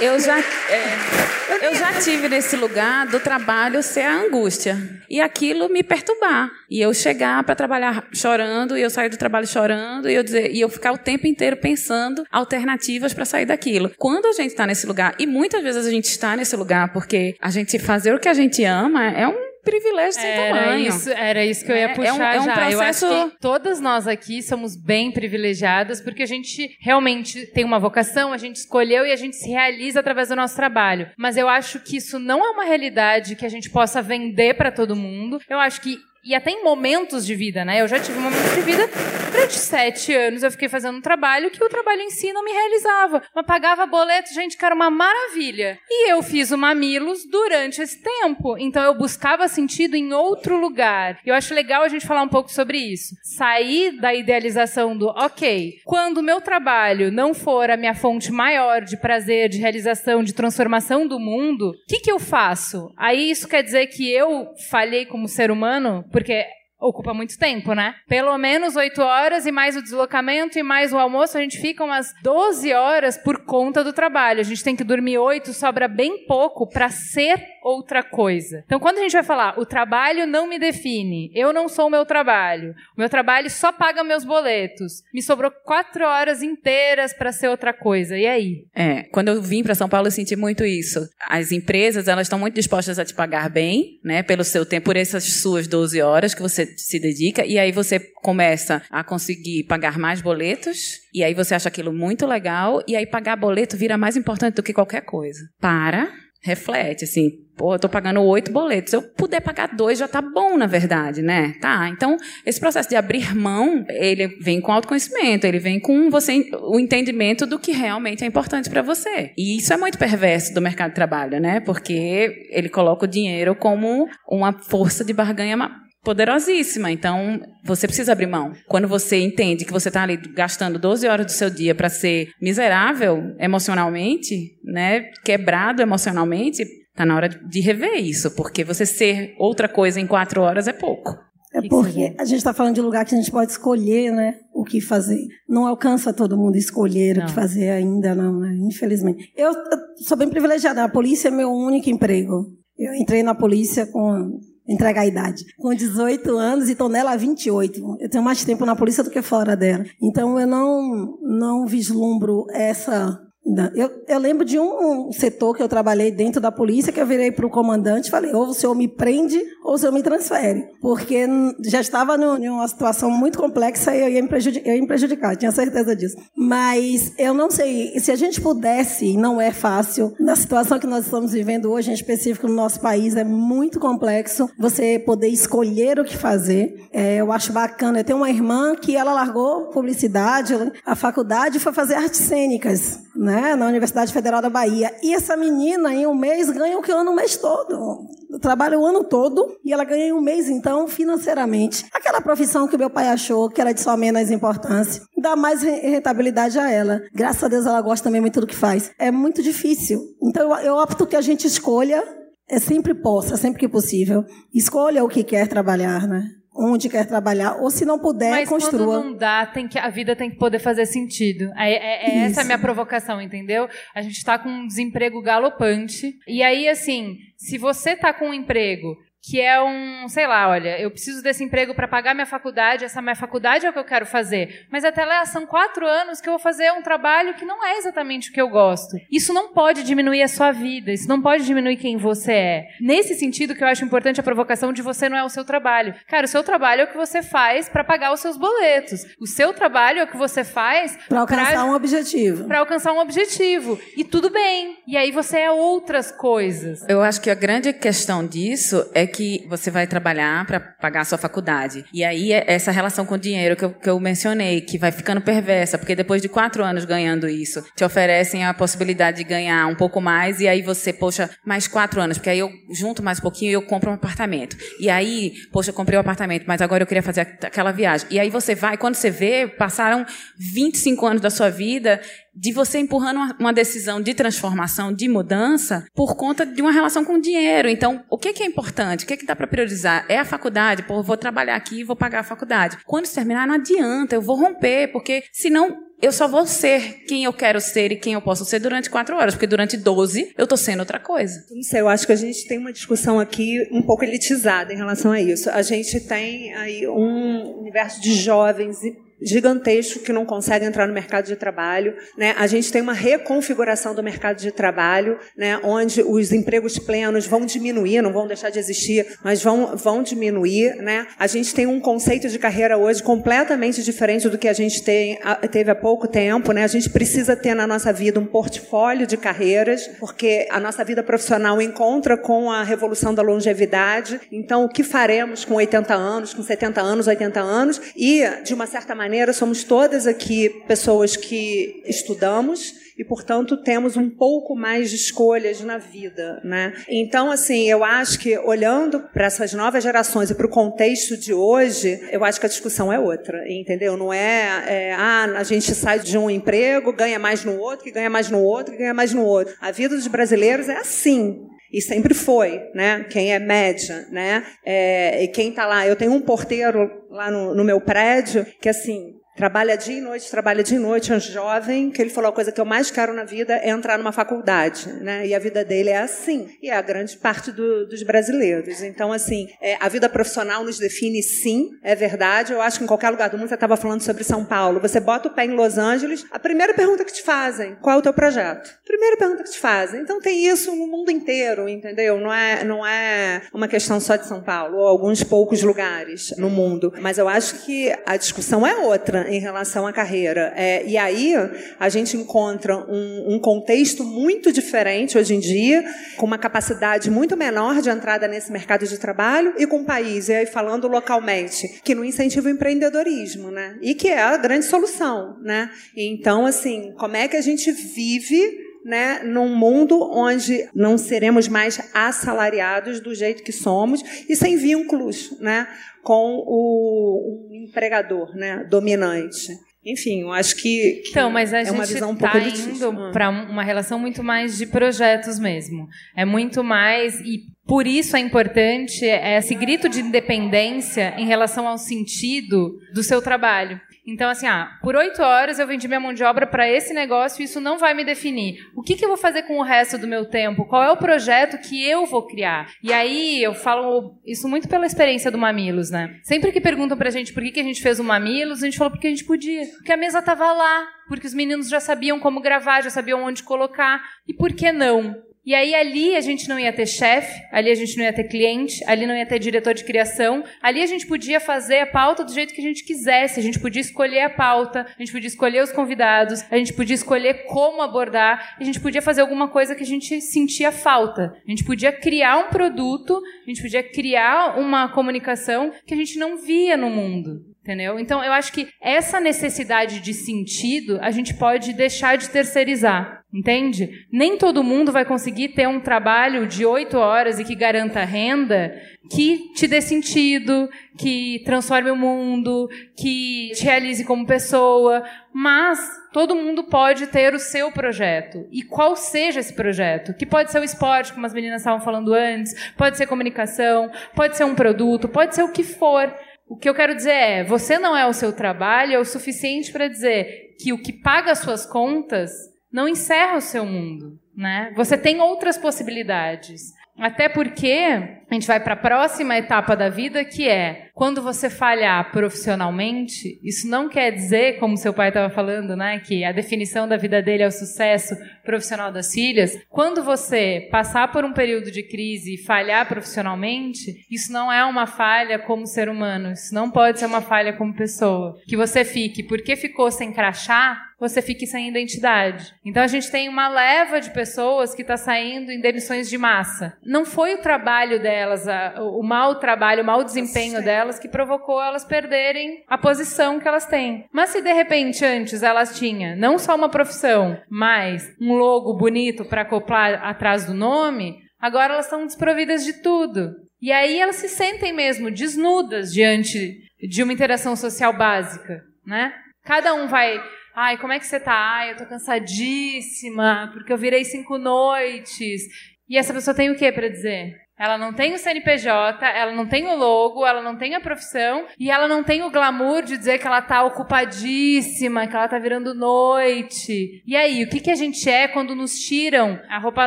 Eu já, é, eu já tive nesse lugar do trabalho ser a angústia. E aquilo me perturbar. E eu chegar para trabalhar chorando, e eu sair do trabalho chorando, e eu, dizer, e eu ficar o tempo inteiro pensando alternativas para sair daquilo. Quando a gente está nesse lugar, e muitas vezes a gente está nesse lugar porque a gente fazer o que a gente ama é um privilégio sem era tamanho. Isso, era isso que eu ia É, puxar é um- é um já. Eu acho processo- que todas nós aqui somos bem privilegiadas porque a gente realmente tem uma vocação, a gente escolheu e a gente se realiza através do nosso trabalho. Mas eu acho que isso não é uma realidade que a gente possa vender para todo mundo. Eu acho que e até em momentos de vida, né? Eu já tive momentos de vida durante sete anos. Eu fiquei fazendo um trabalho que o trabalho em si não me realizava. Mas pagava boleto, gente, que era uma maravilha. E eu fiz o Mamilos durante esse tempo. Então eu buscava sentido em outro lugar. Eu acho legal a gente falar um pouco sobre isso. Sair da idealização do, ok, quando o meu trabalho não for a minha fonte maior de prazer, de realização, de transformação do mundo, o que, que eu faço? Aí isso quer dizer que eu falhei como ser humano? Porque ocupa muito tempo, né? Pelo menos oito horas e mais o deslocamento e mais o almoço, a gente fica umas 12 horas por conta do trabalho. A gente tem que dormir oito, sobra bem pouco para ser outra coisa. Então, quando a gente vai falar, o trabalho não me define, eu não sou o meu trabalho, o meu trabalho só paga meus boletos, me sobrou quatro horas inteiras para ser outra coisa. E aí? É, quando eu vim para São Paulo, eu senti muito isso. As empresas, elas estão muito dispostas a te pagar bem, né, pelo seu tempo, por essas suas 12 horas que você se dedica, e aí você começa a conseguir pagar mais boletos, e aí você acha aquilo muito legal, e aí pagar boleto vira mais importante do que qualquer coisa. Para, reflete, assim, pô, eu tô pagando oito boletos. Eu puder pagar dois, já tá bom, na verdade, né? Tá. Então, esse processo de abrir mão, ele vem com autoconhecimento, ele vem com você o entendimento do que realmente é importante para você. E isso é muito perverso do mercado de trabalho, né? Porque ele coloca o dinheiro como uma força de barganha poderosíssima. Então, você precisa abrir mão. Quando você entende que você está ali gastando 12 horas do seu dia para ser miserável emocionalmente, né, quebrado emocionalmente, tá na hora de rever isso, porque você ser outra coisa em quatro horas é pouco. É que porque a gente está falando de lugar que a gente pode escolher, né? O que fazer. Não alcança todo mundo escolher o Não. que fazer ainda, não, né? Infelizmente. Eu, eu sou bem privilegiada. A polícia é meu único emprego. Eu entrei na polícia com. Entregar a idade. Com 18 anos e estou nela há 28. Eu tenho mais tempo na polícia do que fora dela. Então eu não, não vislumbro essa. não. Eu, eu lembro de um setor que eu trabalhei dentro da polícia que eu virei para o comandante e falei: ou o senhor me prende ou o senhor me transfere. Porque já estava no- em uma situação muito complexa e eu ia, me prejudi- eu ia me prejudicar, tinha certeza disso. Mas eu não sei, se a gente pudesse, não é fácil, na situação que nós estamos vivendo hoje, em específico no nosso país, é muito complexo você poder escolher o que fazer. É, eu acho bacana. Eu tenho uma irmã que ela largou publicidade, a faculdade foi fazer artes cênicas, né, na Universidade Federal da Bahia. E essa menina, em um mês, ganha o que eu ano o mês todo. Eu trabalho o ano todo e ela ganha um mês, então, financeiramente. Aquela profissão que meu pai achou que era de só menos importância, dá mais re- rentabilidade a ela. Graças a Deus ela gosta também muito do que faz. É muito difícil. Então, eu, opto que a gente escolha, é sempre possa, sempre que possível. Escolha o que quer trabalhar, né? Onde quer trabalhar, ou se não puder, Mas construa. quando não dá, tem que, a vida tem que poder fazer sentido. É, é- é essa a minha provocação, entendeu? A gente tá com um desemprego galopante. E aí, assim, se você tá com um emprego que é um, sei lá, olha, eu preciso desse emprego para pagar minha faculdade, essa minha faculdade é o que eu quero fazer. Mas até lá são quatro anos que eu vou fazer um trabalho que não é exatamente o que eu gosto. Isso não pode diminuir a sua vida, isso não pode diminuir quem você é. Nesse sentido que eu acho importante a provocação de você não é o seu trabalho. Cara, o seu trabalho é o que você faz para pagar os seus boletos. O seu trabalho é o que você faz Para alcançar pra- um objetivo. para alcançar um objetivo. E tudo bem. E aí você é outras coisas. Eu acho que a grande questão disso é que você vai trabalhar para pagar a sua faculdade. E aí é essa relação com o dinheiro que eu, que eu mencionei, que vai ficando perversa, porque depois de quatro anos ganhando isso, te oferecem a possibilidade de ganhar um pouco mais, e aí você, poxa, mais quatro anos, porque aí eu junto mais um pouquinho e eu compro um apartamento. E aí, poxa, eu comprei um apartamento, mas agora eu queria fazer aquela viagem. E aí você vai, quando você vê, passaram 25 anos da sua vida de você empurrando uma, decisão de transformação, de mudança, por conta de uma relação com o dinheiro. Então, o que, que é importante? O que, que dá para priorizar? É a faculdade? Pô, vou trabalhar aqui e vou pagar a faculdade. Quando isso terminar, não adianta, eu vou romper, porque senão eu só vou ser quem eu quero ser e quem eu posso ser durante quatro horas, porque durante 12 eu estou sendo outra coisa. Não sei, eu acho que a gente tem uma discussão aqui um pouco elitizada em relação a isso. A gente tem aí um universo de jovens gigantesco que não consegue entrar no mercado de trabalho. Né? A gente tem uma reconfiguração do mercado de trabalho, né? onde os empregos plenos vão diminuir, não vão deixar de existir, mas vão, vão diminuir. Né? A gente tem um conceito de carreira hoje completamente diferente do que a gente tem, teve há pouco tempo. Né? A gente precisa ter na nossa vida um portfólio de carreiras, porque a nossa vida profissional encontra com a revolução da longevidade. Então, o que faremos com 80 anos, com 70 anos, 80 anos? E, de uma certa maneira, maneira, somos todas aqui pessoas que estudamos e, portanto, temos um pouco mais de escolhas na vida, né? Então, assim, eu acho que olhando para essas novas gerações e para o contexto de hoje, eu acho que a discussão é outra, entendeu? Não é, é, ah, a gente sai de um emprego, ganha mais no outro, que ganha mais no outro, que ganha mais no outro. A vida dos brasileiros é assim, e sempre foi, né? Quem é média, né? É, e quem está lá, eu tenho um porteiro lá no, no meu prédio que assim Trabalha dia e noite, trabalha dia e noite, é um jovem, que ele falou a coisa que eu mais quero na vida é entrar numa faculdade, né? E a vida dele é assim, e é a grande parte do, dos brasileiros. Então, assim, é, a vida profissional nos define sim, é verdade. Eu acho que em qualquer lugar do mundo, você estava falando sobre São Paulo, você bota o pé em Los Angeles, a primeira pergunta que te fazem, qual é o teu projeto? Primeira pergunta que te fazem. Então tem isso no mundo inteiro, entendeu? Não é, não é uma questão só de São Paulo, ou alguns poucos lugares no mundo. Mas eu acho que a discussão é outra em relação à carreira. É, e aí a gente encontra um, um, contexto muito diferente hoje em dia, com uma capacidade muito menor de entrada nesse mercado de trabalho e com um país, e aí falando localmente, que não incentiva o empreendedorismo, né? E que é a grande solução, né? Então, assim, como é que a gente vive né, num mundo onde não seremos mais assalariados do jeito que somos e sem vínculos, né, com o um empregador né, dominante. Enfim, eu acho que, que então, mas a é gente uma visão um tá pouco indo ah. para uma relação muito mais de projetos mesmo. É muito mais e por isso é importante esse grito de independência em relação ao sentido do seu trabalho. Então, assim, ah, por oito horas eu vendi minha mão de obra para esse negócio e isso não vai me definir. O que, que eu vou fazer com o resto do meu tempo? Qual é o projeto que eu vou criar? E aí eu falo isso muito pela experiência do Mamilos, né? Sempre que perguntam pra gente por que, que a gente fez o Mamilos, a gente falou porque a gente podia. Porque a mesa tava lá, porque os meninos já sabiam como gravar, já sabiam onde colocar. E por que não? E aí ali a gente não ia ter chefe, ali a gente não ia ter cliente, ali não ia ter diretor de criação, ali a gente podia fazer a pauta do jeito que a gente quisesse, a gente podia escolher a pauta, a gente podia escolher os convidados, a gente podia escolher como abordar, a gente podia fazer alguma coisa que a gente sentia falta. A gente podia criar um produto, a gente podia criar uma comunicação que a gente não via no mundo. Entendeu? Então, eu acho que essa necessidade de sentido a gente pode deixar de terceirizar. Entende? Nem todo mundo vai conseguir ter um trabalho de oito horas e que garanta renda que te dê sentido, que transforme o mundo, que te realize como pessoa. Mas todo mundo pode ter o seu projeto. E qual seja esse projeto? Que pode ser o esporte, como as meninas estavam falando antes, pode ser comunicação, pode ser um produto, pode ser o que for. O que eu quero dizer é, você não é o seu trabalho é o suficiente para dizer que o que paga as suas contas não encerra o seu mundo, né? Você tem outras possibilidades. Até porque a gente vai para a próxima etapa da vida, que é quando você falhar profissionalmente, isso não quer dizer, como seu pai estava falando, né, que a definição da vida dele é o sucesso profissional das filhas. Quando você passar por um período de crise e falhar profissionalmente, isso não é uma falha como ser humano, isso não pode ser uma falha como pessoa. Que você fique, porque ficou sem crachá, você fique sem identidade. Então a gente tem uma leva de pessoas que está saindo em demissões de massa. Não foi o trabalho delas, a, o mau trabalho, o mau desempenho delas que provocou elas perderem a posição que elas têm. Mas se de repente antes elas tinham não só uma profissão, mas um logo bonito para acoplar atrás do nome, agora elas estão desprovidas de tudo. E aí elas se sentem mesmo desnudas diante de uma interação social básica, né? Cada um vai Ai, como é que você tá? Ai, eu tô cansadíssima, porque eu virei cinco noites. E essa pessoa tem o que para dizer? Ela não tem o CNPJ, ela não tem o logo, ela não tem a profissão e ela não tem o glamour de dizer que ela tá ocupadíssima, que ela tá virando noite. E aí, o que, que a gente é quando nos tiram a roupa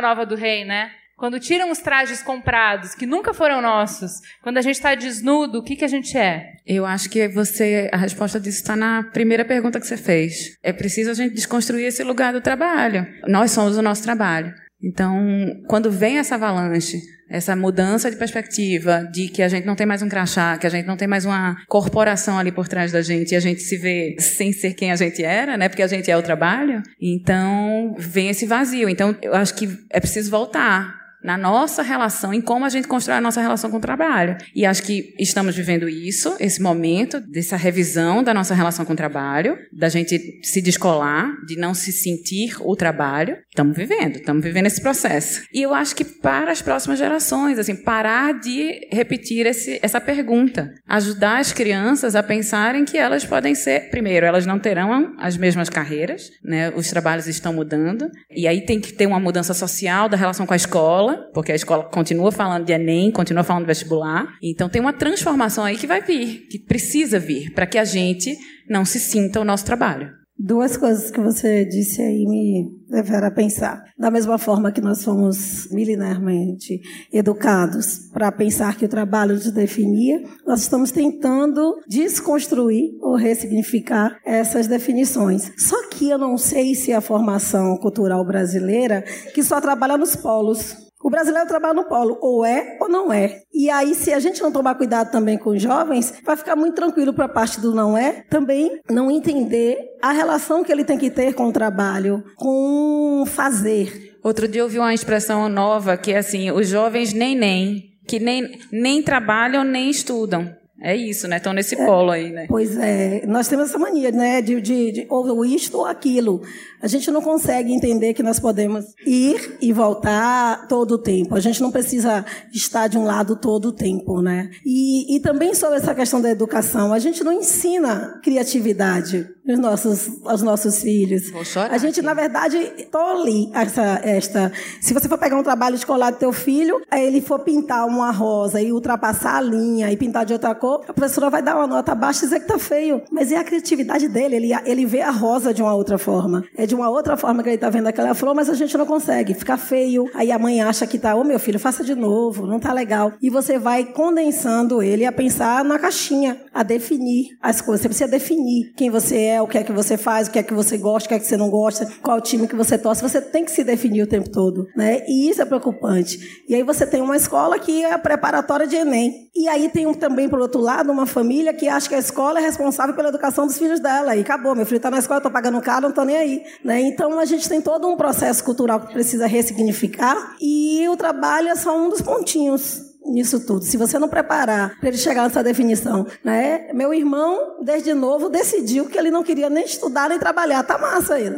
nova do rei, né? Quando tiram os trajes comprados, que nunca foram nossos, quando a gente está desnudo, o que, que a gente é? Eu acho que você, a resposta disso está na primeira pergunta que você fez. É preciso a gente desconstruir esse lugar do trabalho. Nós somos o nosso trabalho. Então, quando vem essa avalanche, essa mudança de perspectiva, de que a gente não tem mais um crachá, que a gente não tem mais uma corporação ali por trás da gente, e a gente se vê sem ser quem a gente era, né? Porque a gente é o trabalho. Então, vem esse vazio. Então, eu acho que é preciso voltar na nossa relação, em como a gente constrói a nossa relação com o trabalho. E acho que estamos vivendo isso, esse momento dessa revisão da nossa relação com o trabalho, da gente se descolar, de não se sentir o trabalho. Estamos vivendo, estamos vivendo esse processo. E eu acho que para as próximas gerações, assim, parar de repetir esse, essa pergunta, ajudar as crianças a pensarem que elas podem ser, primeiro, elas não terão as mesmas carreiras, né? Os trabalhos estão mudando, e aí tem que ter uma mudança social da relação com a escola, porque a escola continua falando de Enem, continua falando de vestibular. Então tem uma transformação aí que vai vir, que precisa vir, para que a gente não se sinta o nosso trabalho. Duas coisas que você disse aí me levaram a pensar. Da mesma forma que nós fomos milenarmente educados para pensar que o trabalho nos definia, nós estamos tentando desconstruir ou ressignificar essas definições. Só que eu não sei se a formação cultural brasileira que só trabalha nos polos. O brasileiro trabalha no polo, ou é ou não é. E aí, se a gente não tomar cuidado também com os jovens, vai ficar muito tranquilo para a parte do não é, também não entender a relação que ele tem que ter com o trabalho, com fazer. Outro dia eu vi uma expressão nova que é assim: os jovens nem nem, que nem, nem trabalham nem estudam. É isso, né? Estão nesse é, polo aí, né? Pois é. Nós temos essa mania, né? De, de, de ou isto ou aquilo. A gente não consegue entender que nós podemos ir e voltar todo o tempo. A gente não precisa estar de um lado todo o tempo, né? E, e também sobre essa questão da educação, a gente não ensina criatividade aos nossos, aos nossos filhos. Vou chorar a gente, aqui. na verdade, tolhe essa, esta. Se você for pegar um trabalho escolar do teu filho, aí ele for pintar uma rosa e ultrapassar a linha e pintar de outra cor, a professora vai dar uma nota baixa e dizer que tá feio. Mas é a criatividade dele, ele, ele vê a rosa de uma outra forma. É de uma outra forma que ele está vendo aquela flor, mas a gente não consegue. Fica feio. Aí a mãe acha que tá, ô oh, meu filho, faça de novo, não tá legal. E você vai condensando ele a pensar na caixinha, a definir as coisas. Você precisa definir quem você é, o que é que você faz, o que é que você gosta, o que é que você não gosta, qual time que você torce. Você tem que se definir o tempo todo, né? E isso é preocupante. E aí você tem uma escola que é preparatória de Enem. E aí tem um, também, por outro lado, uma família que acha que a escola é responsável pela educação dos filhos dela. E acabou, meu filho está na escola, eu estou pagando caro, não estou nem aí. Né? Então a gente tem todo um processo cultural que precisa ressignificar e o trabalho é só um dos pontinhos nisso tudo. Se você não preparar para ele chegar nessa definição, né? Meu irmão, desde novo, decidiu que ele não queria nem estudar nem trabalhar. Tá massa ele.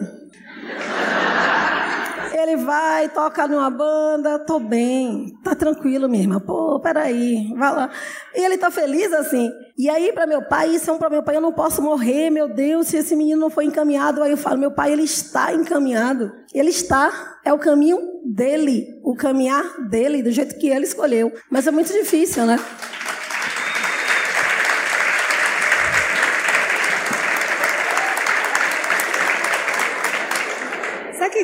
Ele vai, toca numa banda, tô bem, tá tranquilo, minha irmã. Pô, peraí, vai lá. E ele tá feliz assim. E aí, para meu pai, isso é um para meu pai, eu não posso morrer, meu Deus, se esse menino não foi encaminhado. Aí eu falo, meu pai, ele está encaminhado. Ele está, é o caminho dele, o caminhar dele, do jeito que ele escolheu. Mas é muito difícil, né?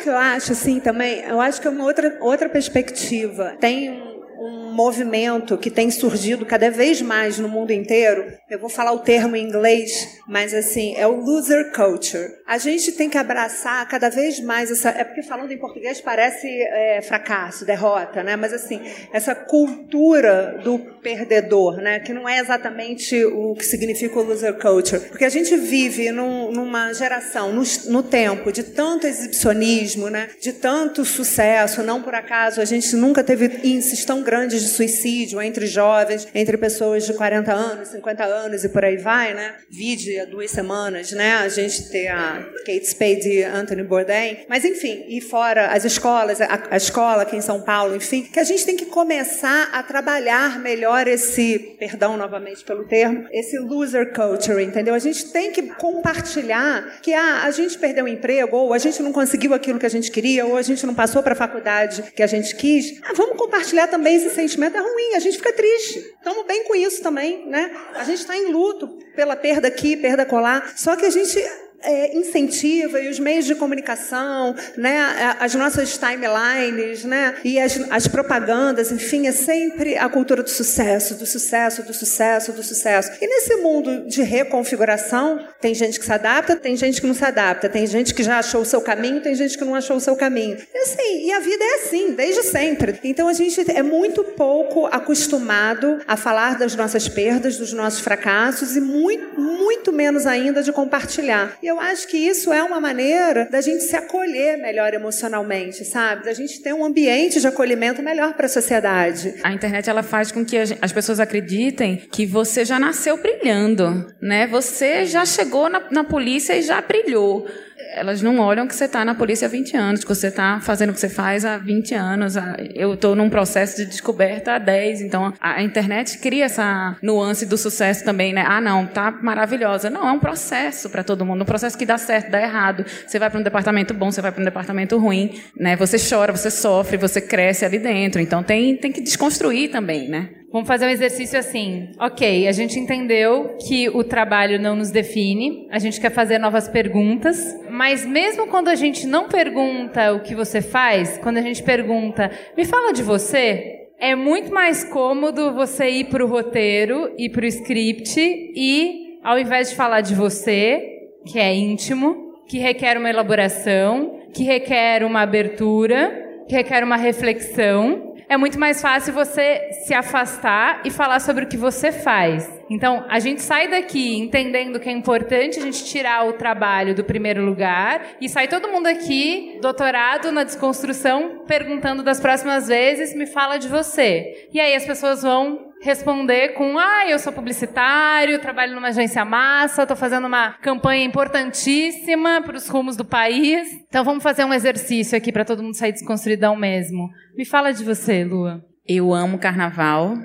Que eu acho, assim, também? Eu acho que é uma outra, outra perspectiva. Tem um, um movimento que tem surgido cada vez mais no mundo inteiro. Eu vou falar o termo em inglês, mas assim, é o loser culture. A gente tem que abraçar cada vez mais essa. É porque falando em português parece é, fracasso, derrota, né? Mas assim, essa cultura do perdedor, né? Que não é exatamente o que significa o loser culture. Porque a gente vive num, numa geração, no, no tempo, de tanto exibicionismo, né? De tanto sucesso. Não por acaso a gente nunca teve índices tão grandes de suicídio entre jovens, entre pessoas de 40 anos, 50 anos e por aí vai, né? Vide há duas semanas, né? A gente ter a Kate Spade e Anthony Bourdain. Mas enfim, e fora as escolas, a, a escola aqui em São Paulo, enfim, que a gente tem que começar a trabalhar melhor esse, perdão novamente pelo termo, esse loser culture, entendeu? A gente tem que compartilhar que ah, a gente perdeu o emprego, ou a gente não conseguiu aquilo que a gente queria, ou a gente não passou para a faculdade que a gente quis. Ah, vamos compartilhar também esse sentimento. É ruim, a gente fica triste. Estamos bem com isso também, né? A gente está em luto pela perda aqui, perda colar. Só que a gente é, incentiva e os meios de comunicação, né, as nossas timelines, né, e as, as propagandas, enfim, é sempre a cultura do sucesso, do sucesso, do sucesso, do sucesso. E nesse mundo de reconfiguração, tem gente que se adapta, tem gente que não se adapta, tem gente que já achou o seu caminho, tem gente que não achou o seu caminho. E assim, e a vida é assim, desde sempre. Então a gente é muito pouco acostumado a falar das nossas perdas, dos nossos fracassos e muito, muito menos ainda de compartilhar. E eu acho que isso é uma maneira da gente se acolher melhor emocionalmente, sabe? Da gente ter um ambiente de acolhimento melhor para a sociedade. A internet ela faz com que as pessoas acreditem que você já nasceu brilhando, né? Você já chegou na, na polícia e já brilhou elas não olham que você está na polícia há 20 anos, que você está fazendo o que você faz há 20 anos. Eu estou num processo de descoberta há 10. Então, a internet cria essa nuance do sucesso também, né? Ah, não, tá maravilhosa. Não, é um processo para todo mundo. Um processo que dá certo, dá errado. Você vai para um departamento bom, você vai para um departamento ruim, né? Você chora, você sofre, você cresce ali dentro. Então, tem, tem que desconstruir também, né? Vamos fazer um exercício assim. Ok, a gente entendeu que o trabalho não nos define, a gente quer fazer novas perguntas, mas mesmo quando a gente não pergunta o que você faz, quando a gente pergunta, me fala de você, é muito mais cômodo você ir para o roteiro, ir para o script e, ao invés de falar de você, que é íntimo, que requer uma elaboração, que requer uma abertura, que requer uma reflexão, é muito mais fácil você se afastar e falar sobre o que você faz. Então, a gente sai daqui entendendo que é importante a gente tirar o trabalho do primeiro lugar e sai todo mundo aqui, doutorado na desconstrução, perguntando das próximas vezes, me fala de você. E aí as pessoas vão responder com: ah, eu sou publicitário, trabalho numa agência massa, estou fazendo uma campanha importantíssima para os rumos do país. Então vamos fazer um exercício aqui para todo mundo sair desconstruidão mesmo. Me fala de você, Lua. Eu amo carnaval.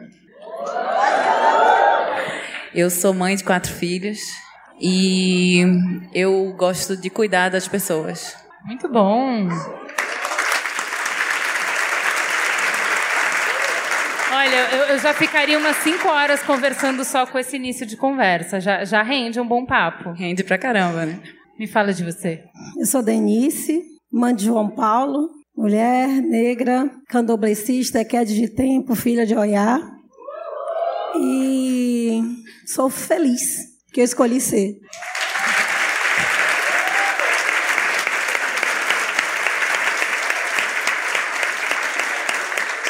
Eu sou mãe de quatro filhos e eu gosto de cuidar das pessoas. Muito bom. Olha, eu, eu, já ficaria umas cinco horas conversando só com esse início de conversa. Já, já rende um bom papo. Rende pra caramba, né? Me fala de você. Eu sou Denise, mãe de João Paulo, mulher negra, candomblessista, que é de tempo, filha de Oiá. E sou feliz que eu escolhi ser.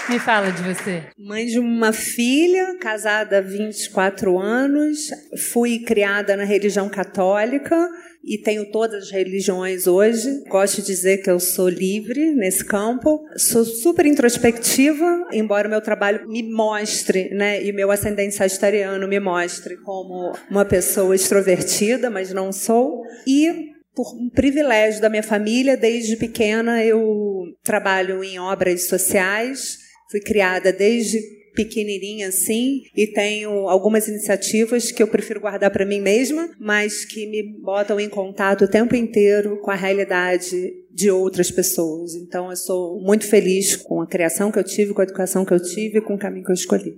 Me fala de você. Mãe de uma filha, casada há 24 anos, fui criada na religião católica e tenho todas as religiões hoje. Gosto de dizer que eu sou livre nesse campo. Sou super introspectiva, embora o meu trabalho me mostre, né, e meu ascendente sagitariano me mostre como uma pessoa extrovertida, mas não sou. E por um privilégio da minha família, desde pequena eu trabalho em obras sociais Fui criada desde pequenininha assim e tenho algumas iniciativas que eu prefiro guardar para mim mesma, mas que me botam em contato o tempo inteiro com a realidade de outras pessoas. Então eu sou muito feliz com a criação que eu tive, com a educação que eu tive com o caminho que eu escolhi.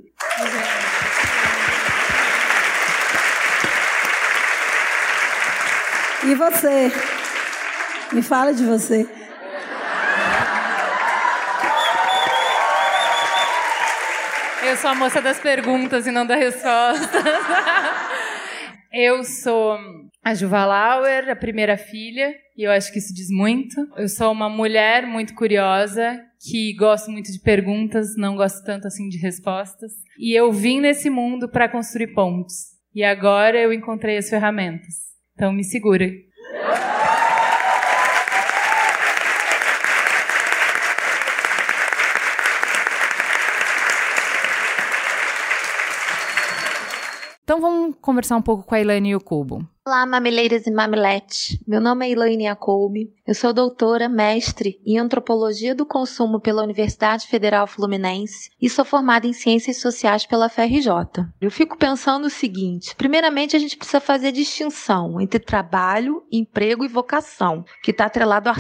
E você? Me fala de você. Eu sou a moça das perguntas e não da resposta. Eu sou a Juva Lauer, a primeira filha, e eu acho que isso diz muito. Eu sou uma mulher muito curiosa, que gosto muito de perguntas, não gosto tanto assim de respostas. E eu vim nesse mundo para construir pontes. E agora eu encontrei as ferramentas. Então me segura. Então vamos conversar um pouco com a Elaine e o Cubo. Olá, mamileiras e mamiletes. Meu nome é Elaine Jacobi. Eu sou doutora, mestre em Antropologia do Consumo pela Universidade Federal Fluminense e sou formada em Ciências Sociais pela FRJ. Eu fico pensando o seguinte: primeiramente, a gente precisa fazer distinção entre trabalho, emprego e vocação, que está atrelado a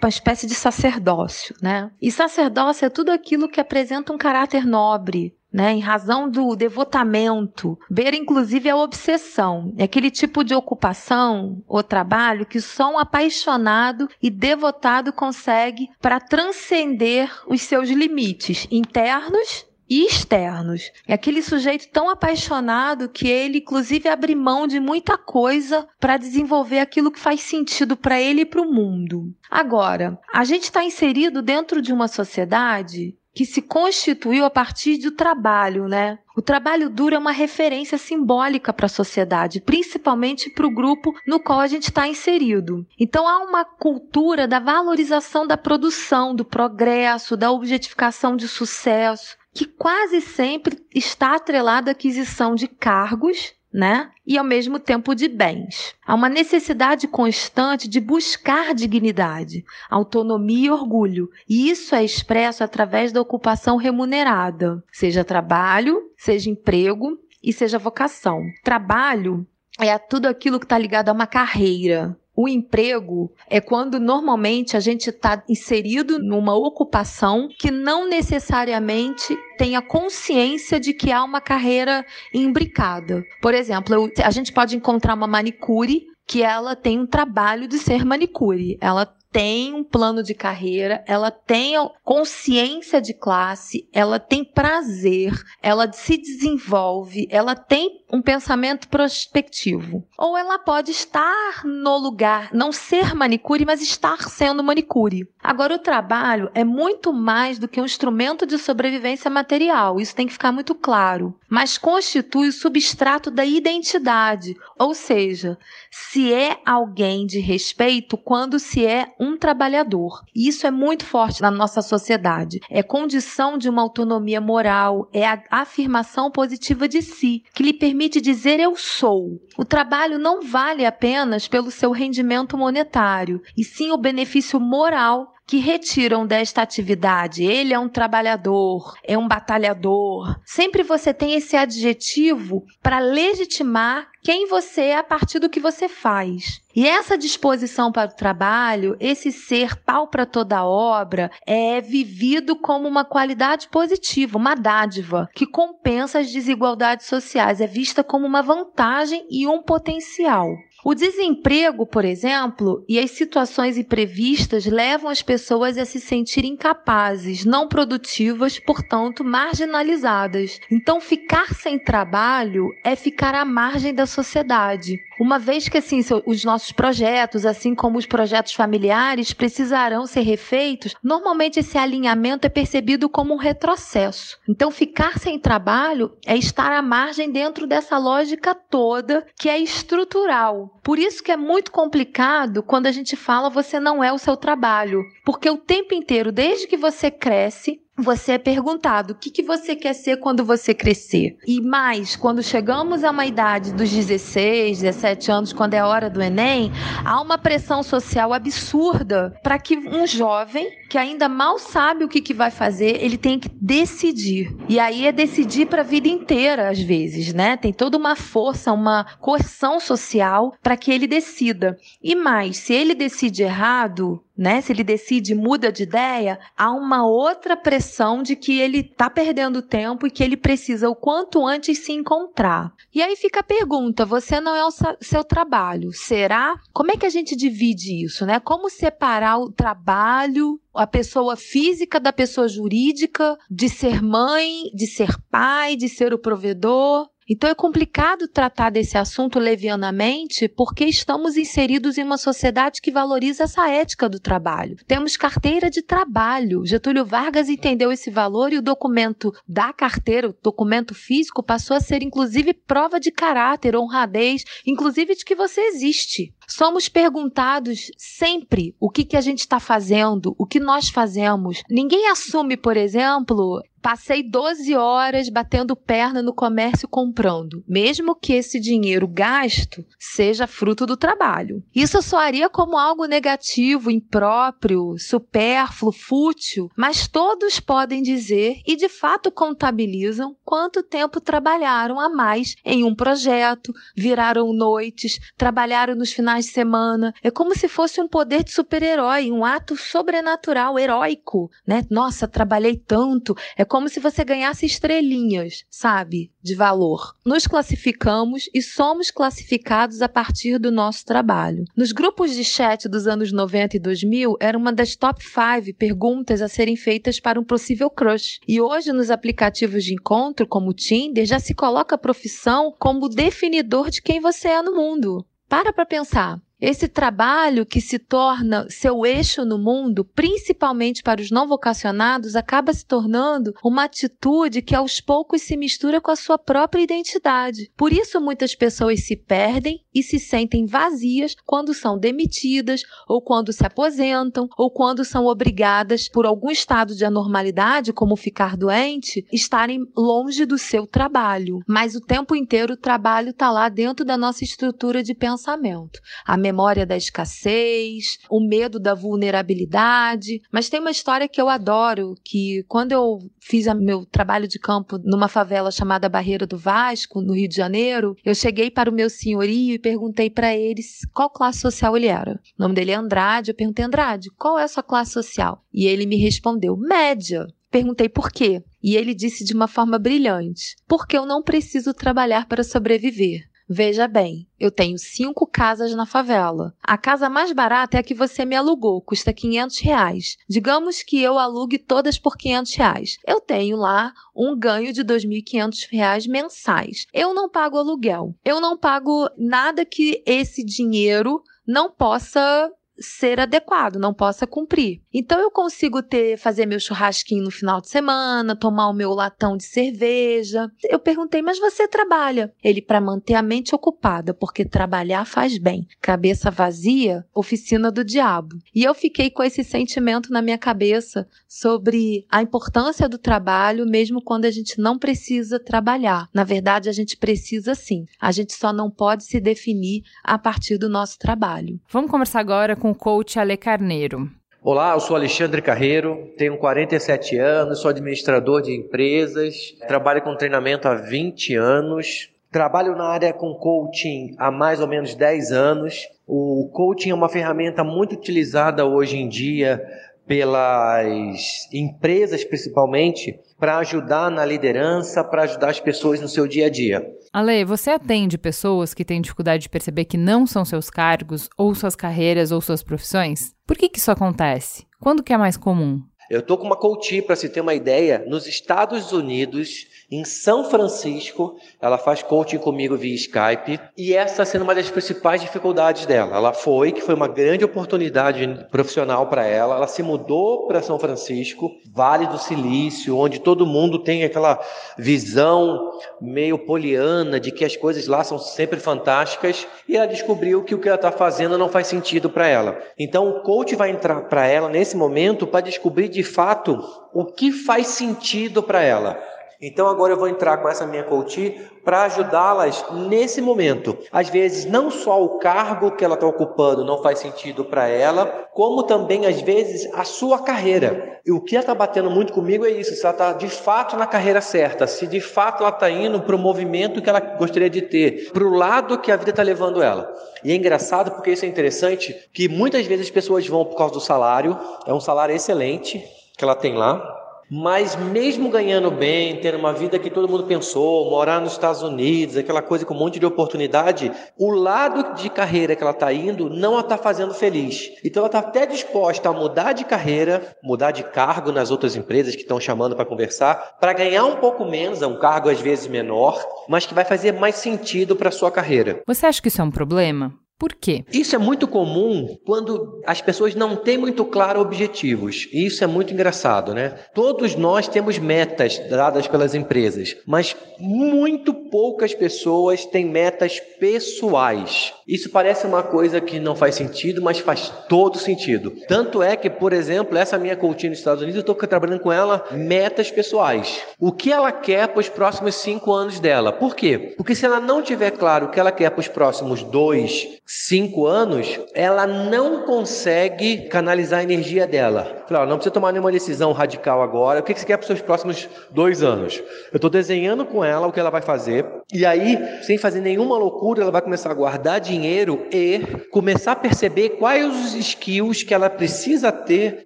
uma espécie de sacerdócio, né? E sacerdócio é tudo aquilo que apresenta um caráter nobre, né, em razão do devotamento, beira inclusive a obsessão. É aquele tipo de ocupação ou trabalho que só um apaixonado e devotado consegue para transcender os seus limites internos e externos. É aquele sujeito tão apaixonado que ele, inclusive, abre mão de muita coisa para desenvolver aquilo que faz sentido para ele e para o mundo. Agora, a gente está inserido dentro de uma sociedade que se constituiu a partir do trabalho, né? O trabalho duro é uma referência simbólica para a sociedade, principalmente para o grupo no qual a gente está inserido. Então há uma cultura da valorização da produção, do progresso, da objetificação de sucesso, que quase sempre está atrelada à aquisição de cargos né? E ao mesmo tempo de bens. Há uma necessidade constante de buscar dignidade, autonomia e orgulho. E isso é expresso através da ocupação remunerada, seja trabalho, seja emprego e seja vocação. Trabalho é tudo aquilo que está ligado a uma carreira, o emprego é quando normalmente a gente está inserido numa ocupação que não necessariamente tem a consciência de que há uma carreira imbricada. Por exemplo, eu, a gente pode encontrar uma manicure que ela tem um trabalho de ser manicure. Ela tem um plano de carreira, ela tem consciência de classe, ela tem prazer, ela se desenvolve, ela tem um pensamento prospectivo. Ou ela pode estar no lugar, não ser manicure, mas estar sendo manicure. Agora, o trabalho é muito mais do que um instrumento de sobrevivência material, isso tem que ficar muito claro. Mas constitui o substrato da identidade, ou seja, se é alguém de respeito quando se é um trabalhador. E isso é muito forte na nossa sociedade. É condição de uma autonomia moral, é a afirmação positiva de si, que lhe permite permite dizer eu sou. O trabalho não vale apenas pelo seu rendimento monetário, e sim o benefício moral que retiram desta atividade. Ele é um trabalhador, é um batalhador. Sempre você tem esse adjetivo para legitimar quem você é a partir do que você faz. E essa disposição para o trabalho, esse ser pau para toda obra, é vivido como uma qualidade positiva, uma dádiva, que compensa as desigualdades sociais, é vista como uma vantagem e um potencial. O desemprego, por exemplo, e as situações imprevistas levam as pessoas a se sentirem incapazes, não produtivas, portanto, marginalizadas. Então, ficar sem trabalho é ficar à margem da sociedade. Uma vez que assim os nossos projetos, assim como os projetos familiares, precisarão ser refeitos, normalmente esse alinhamento é percebido como um retrocesso. Então, ficar sem trabalho é estar à margem dentro dessa lógica toda que é estrutural. Por isso que é muito complicado quando a gente fala você não é o seu trabalho, porque o tempo inteiro, desde que você cresce, você é perguntado o que, que você quer ser quando você crescer. E mais, quando chegamos a uma idade dos 16, 17 anos, quando é a hora do Enem, há uma pressão social absurda para que um jovem que ainda mal sabe o que, que vai fazer, ele tem que decidir. E aí é decidir para a vida inteira, às vezes, né? Tem toda uma força, uma coerção social para que ele decida. E mais, se ele decide errado, né? Se ele decide muda de ideia, há uma outra pressão de que ele está perdendo tempo e que ele precisa o quanto antes se encontrar. E aí fica a pergunta: você não é o seu trabalho? Será? Como é que a gente divide isso, né? Como separar o trabalho a pessoa física da pessoa jurídica, de ser mãe, de ser pai, de ser o provedor. Então é complicado tratar desse assunto levianamente porque estamos inseridos em uma sociedade que valoriza essa ética do trabalho. Temos carteira de trabalho. Getúlio Vargas entendeu esse valor e o documento da carteira, o documento físico, passou a ser inclusive prova de caráter, honradez, inclusive de que você existe. Somos perguntados sempre o que, que a gente está fazendo, o que nós fazemos. Ninguém assume, por exemplo, Passei 12 horas batendo perna no comércio comprando, mesmo que esse dinheiro gasto seja fruto do trabalho. Isso soaria como algo negativo, impróprio, supérfluo, fútil, mas todos podem dizer e de fato contabilizam quanto tempo trabalharam a mais em um projeto, viraram noites, trabalharam nos finais de semana. É como se fosse um poder de super-herói, um ato sobrenatural, heróico, né? Nossa, trabalhei tanto. É como se você ganhasse estrelinhas, sabe? De valor. Nos classificamos e somos classificados a partir do nosso trabalho. Nos grupos de chat dos anos 90 e 2000, era uma das top 5 perguntas a serem feitas para um possível crush. E hoje, nos aplicativos de encontro, como o Tinder, já se coloca a profissão como definidor de quem você é no mundo. Para para pensar. Esse trabalho que se torna seu eixo no mundo, principalmente para os não vocacionados, acaba se tornando uma atitude que aos poucos se mistura com a sua própria identidade. Por isso, muitas pessoas se perdem e se sentem vazias quando são demitidas, ou quando se aposentam, ou quando são obrigadas, por algum estado de anormalidade, como ficar doente, estarem longe do seu trabalho. Mas o tempo inteiro o trabalho está lá dentro da nossa estrutura de pensamento. A memória da escassez, o medo da vulnerabilidade. Mas tem uma história que eu adoro, que quando eu fiz meu trabalho de campo numa favela chamada Barreira do Vasco, no Rio de Janeiro, eu cheguei para o meu senhorio e perguntei para eles qual classe social ele era. O nome dele é Andrade. Eu perguntei, Andrade, qual é a sua classe social? E ele me respondeu, média. Perguntei por quê. E ele disse de uma forma brilhante: Porque eu não preciso trabalhar para sobreviver. Veja bem, eu tenho cinco casas na favela. A casa mais barata é a que você me alugou, custa 500 reais. Digamos que eu alugue todas por 500 reais. Eu tenho lá um ganho de 2.500 reais mensais. Eu não pago aluguel. Eu não pago nada que esse dinheiro não possa ser adequado, não possa cumprir. Então eu consigo ter fazer meu churrasquinho no final de semana, tomar o meu latão de cerveja. Eu perguntei: "Mas você trabalha?" Ele para manter a mente ocupada, porque trabalhar faz bem. Cabeça vazia, oficina do diabo. E eu fiquei com esse sentimento na minha cabeça sobre a importância do trabalho mesmo quando a gente não precisa trabalhar. Na verdade, a gente precisa sim. A gente só não pode se definir a partir do nosso trabalho. Vamos conversar agora com com o coach Ale Carneiro. Olá, eu sou Alexandre Carreiro, tenho 47 anos, sou administrador de empresas, trabalho com treinamento há 20 anos, trabalho na área com coaching há mais ou menos 10 anos. O coaching é uma ferramenta muito utilizada hoje em dia pelas empresas, principalmente, para ajudar na liderança, para ajudar as pessoas no seu dia a dia. Ale, você atende pessoas que têm dificuldade de perceber que não são seus cargos, ou suas carreiras, ou suas profissões? Por que, que isso acontece? Quando que é mais comum? Eu estou com uma coach, para se ter uma ideia, nos Estados Unidos, em São Francisco, ela faz coaching comigo via Skype e essa está sendo uma das principais dificuldades dela. Ela foi, que foi uma grande oportunidade profissional para ela. Ela se mudou para São Francisco, Vale do Silício, onde todo mundo tem aquela visão meio poliana de que as coisas lá são sempre fantásticas e ela descobriu que o que ela está fazendo não faz sentido para ela. Então o coach vai entrar para ela nesse momento para descobrir de fato o que faz sentido para ela. Então agora eu vou entrar com essa minha coach para ajudá-las nesse momento. Às vezes não só o cargo que ela está ocupando não faz sentido para ela, como também às vezes a sua carreira. E o que ela está batendo muito comigo é isso: se ela está de fato na carreira certa, se de fato ela está indo para o movimento que ela gostaria de ter, para o lado que a vida está levando ela. E é engraçado porque isso é interessante, que muitas vezes as pessoas vão por causa do salário, é um salário excelente que ela tem lá, Mas mesmo ganhando bem, tendo uma vida que todo mundo pensou, morar nos Estados Unidos, aquela coisa com um monte de oportunidade, o lado de carreira que ela está indo não a está fazendo feliz. Então ela está até disposta a mudar de carreira, mudar de cargo nas outras empresas que estão chamando para conversar, para ganhar um pouco menos, é um cargo às vezes menor, mas que vai fazer mais sentido para sua carreira. Você acha que isso é um problema? Por quê? Isso é muito comum quando as pessoas não têm muito claro objetivos. E isso é muito engraçado, né? Todos nós temos metas dadas pelas empresas, mas muito poucas pessoas têm metas pessoais. Isso parece uma coisa que não faz sentido, mas faz todo sentido. Tanto é que, por exemplo, essa minha coaching nos Estados Unidos, eu estou trabalhando com ela metas pessoais. O que ela quer para os próximos cinco anos dela? Por quê? Porque se ela não tiver claro o que ela quer para os próximos dois, cinco anos, ela não consegue canalizar a energia dela. Fala, não precisa tomar nenhuma decisão radical agora. O que você quer para os seus próximos dois anos? Eu estou desenhando com ela o que ela vai fazer. E aí, sem fazer nenhuma loucura, ela vai começar a guardar dinheiro e começar a perceber quais os skills que ela precisa ter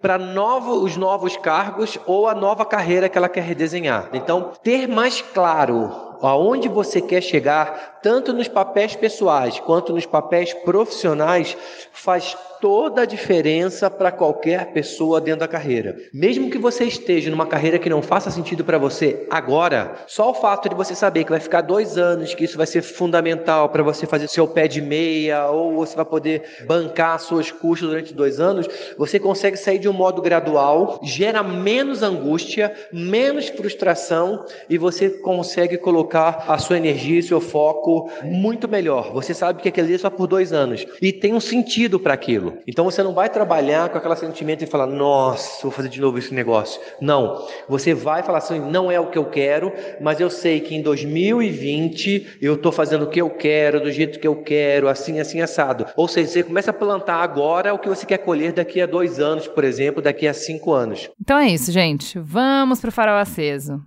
para novo, os novos cargos ou a nova carreira que ela quer redesenhar. Então, ter mais claro aonde você quer chegar, tanto nos papéis pessoais quanto nos papéis profissionais, faz toda a diferença para qualquer pessoa dentro da carreira. Mesmo que você esteja numa carreira que não faça sentido para você agora, só o fato de você saber que vai ficar dois anos, que isso vai ser fundamental para você fazer seu pé de meia, ou você vai poder bancar suas custas durante dois anos, você consegue sair de um modo gradual, gera menos angústia, menos frustração e você consegue colocar a sua energia e seu foco muito melhor. Você sabe que aquele é só por dois anos e tem um sentido para aquilo aquilo. Então você não vai trabalhar com aquele sentimento e falar, nossa, vou fazer de novo esse negócio. Não. Você vai falar assim, não é o que eu quero, mas eu sei que em 2020 eu estou fazendo o que eu quero, do jeito que eu quero, assim, assim, assado. Ou seja, você começa a plantar agora o que você quer colher daqui a dois anos, por exemplo, daqui a cinco anos. Então é isso, gente. Vamos pro farol aceso.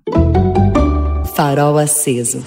Farol aceso.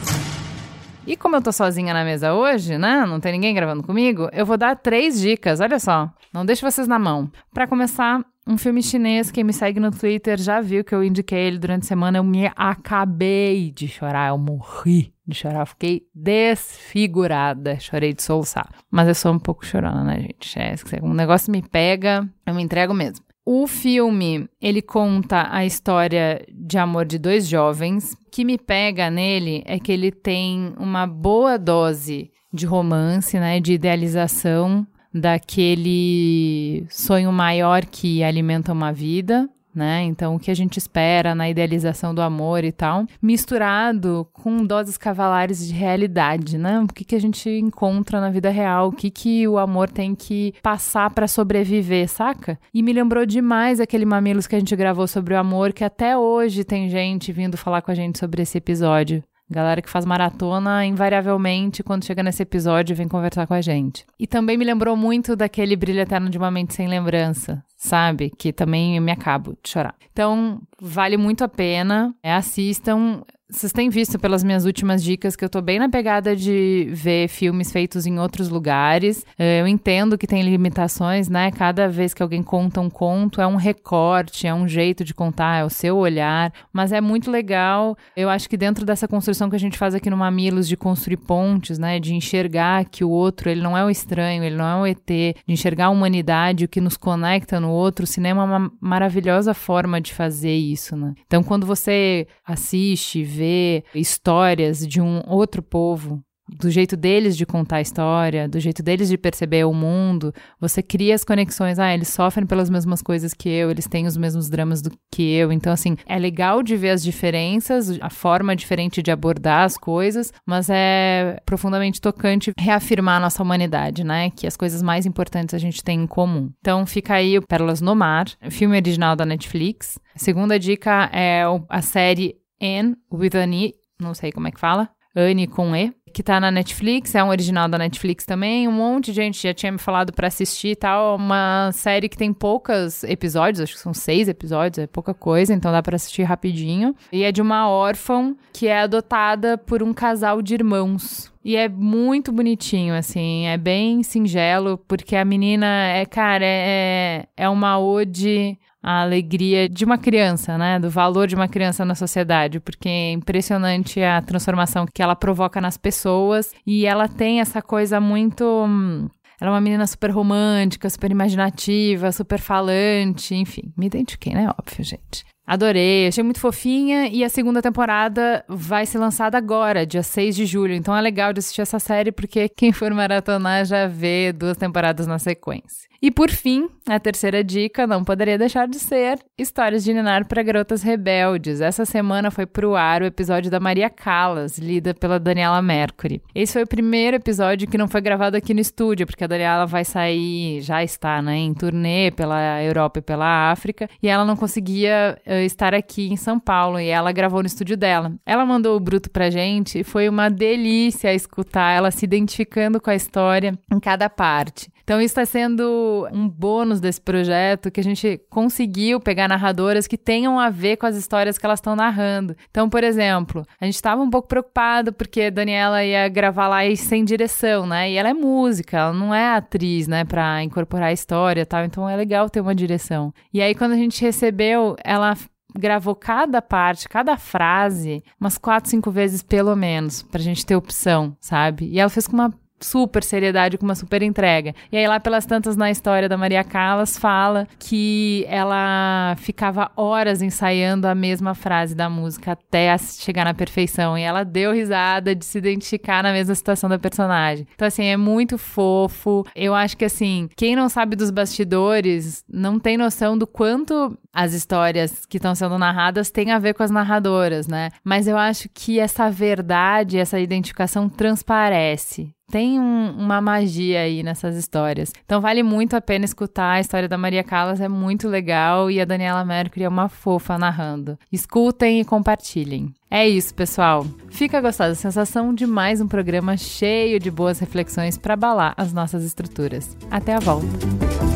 E como eu tô sozinha na mesa hoje, né? Não tem ninguém gravando comigo, eu vou dar três dicas, olha só. Não deixo vocês na mão. Para começar, um filme chinês, quem me segue no Twitter já viu que eu indiquei ele durante a semana. Eu me acabei de chorar, eu morri de chorar, eu fiquei desfigurada, chorei de soluçar. Mas eu sou um pouco chorona, né, gente? É, um negócio me pega, eu me entrego mesmo. O filme, ele conta a história de amor de dois jovens. O que me pega nele é que ele tem uma boa dose de romance, né, de idealização daquele sonho maior que alimenta uma vida, né? Então, o que a gente espera na idealização do amor e tal, misturado com doses cavalares de realidade, né? O que, que a gente encontra na vida real, o que, que o amor tem que passar para sobreviver, saca? E me lembrou demais aquele Mamilos que a gente gravou sobre o amor, que até hoje tem gente vindo falar com a gente sobre esse episódio. Galera que faz maratona, invariavelmente, quando chega nesse episódio, vem conversar com a gente. E também me lembrou muito daquele Brilho Eterno de uma Mente Sem Lembrança, sabe? Que também me acabo de chorar. Então, vale muito a pena. É, assistam. Vocês têm visto pelas minhas últimas dicas que eu tô bem na pegada de ver filmes feitos em outros lugares. É, eu entendo que tem limitações, né? Cada vez que alguém conta um conto, é um recorte, é um jeito de contar, é o seu olhar. Mas é muito legal. Eu acho que dentro dessa construção que a gente faz aqui no Mamilos de construir pontes, né? De enxergar que o outro, ele não é o estranho, ele não é o ET, de enxergar a humanidade, o que nos conecta no outro. O cinema é uma maravilhosa forma de fazer isso, né? Então, quando você assiste, ver histórias de um outro povo, do jeito deles de contar a história, do jeito deles de perceber o mundo, você cria as conexões. Ah, eles sofrem pelas mesmas coisas que eu, eles têm os mesmos dramas do que eu. Então, assim, é legal de ver as diferenças, a forma diferente de abordar as coisas, mas é profundamente tocante reafirmar a nossa humanidade, né? Que as coisas mais importantes a gente tem em comum. Então, fica aí o Pérolas no Mar, filme original da Netflix. A segunda dica é a série Anne with an E, não sei como é que fala, Anne com E, que tá na Netflix, é um original da Netflix também. Um monte de gente já tinha me falado para assistir e tal. Uma série que tem poucos episódios, acho que são seis episódios, é pouca coisa, então dá para assistir rapidinho. E é de uma órfã que é adotada por um casal de irmãos. E é muito bonitinho, assim, é bem singelo, porque a menina é, cara, é, é uma ode a alegria de uma criança, né? Do valor de uma criança na sociedade, porque é impressionante a transformação que ela provoca nas pessoas e ela tem essa coisa muito. Hum, ela é uma menina super romântica, super imaginativa, super falante, enfim. Me identifiquei, né? Óbvio, gente. Adorei, achei muito fofinha e a segunda temporada vai ser lançada agora, dia 6 de julho. Então é legal de assistir essa série porque quem for maratonar já vê duas temporadas na sequência. E por fim, a terceira dica não poderia deixar de ser Histórias de Ninar para Garotas Rebeldes. Essa semana foi pro ar o episódio da Maria Callas, lida pela Daniela Mercury. Esse foi o primeiro episódio que não foi gravado aqui no estúdio, porque a Daniela vai sair, já está, né, em turnê pela Europa e pela África, e ela não conseguia uh, estar aqui em São Paulo, e ela gravou no estúdio dela. Ela mandou o bruto pra gente e foi uma delícia escutar ela se identificando com a história em cada parte. Então, isso está sendo um bônus desse projeto que a gente conseguiu pegar narradoras que tenham a ver com as histórias que elas estão narrando. Então, por exemplo, a gente estava um pouco preocupado porque a Daniela ia gravar lá sem direção, né? E ela é música, ela não é atriz, né, para incorporar a história e tal. Então, é legal ter uma direção. E aí, quando a gente recebeu, ela gravou cada parte, cada frase, umas quatro, cinco vezes pelo menos, pra gente ter opção, sabe? E ela fez com uma super seriedade, com uma super entrega. E aí, lá pelas tantas na história da Maria Callas, fala que ela ficava horas ensaiando a mesma frase da música até chegar na perfeição. E ela deu risada de se identificar na mesma situação da personagem. Então, assim, é muito fofo. Eu acho que, assim, quem não sabe dos bastidores não tem noção do quanto as histórias que estão sendo narradas têm a ver com as narradoras, né? Mas eu acho que essa verdade, essa identificação transparece tem um, uma magia aí nessas histórias. Então vale muito a pena escutar a história da Maria Callas, é muito legal e a Daniela Mercury é uma fofa narrando. Escutem e compartilhem. É isso, pessoal. Fica gostada da sensação de mais um programa cheio de boas reflexões para abalar as nossas estruturas. Até a volta.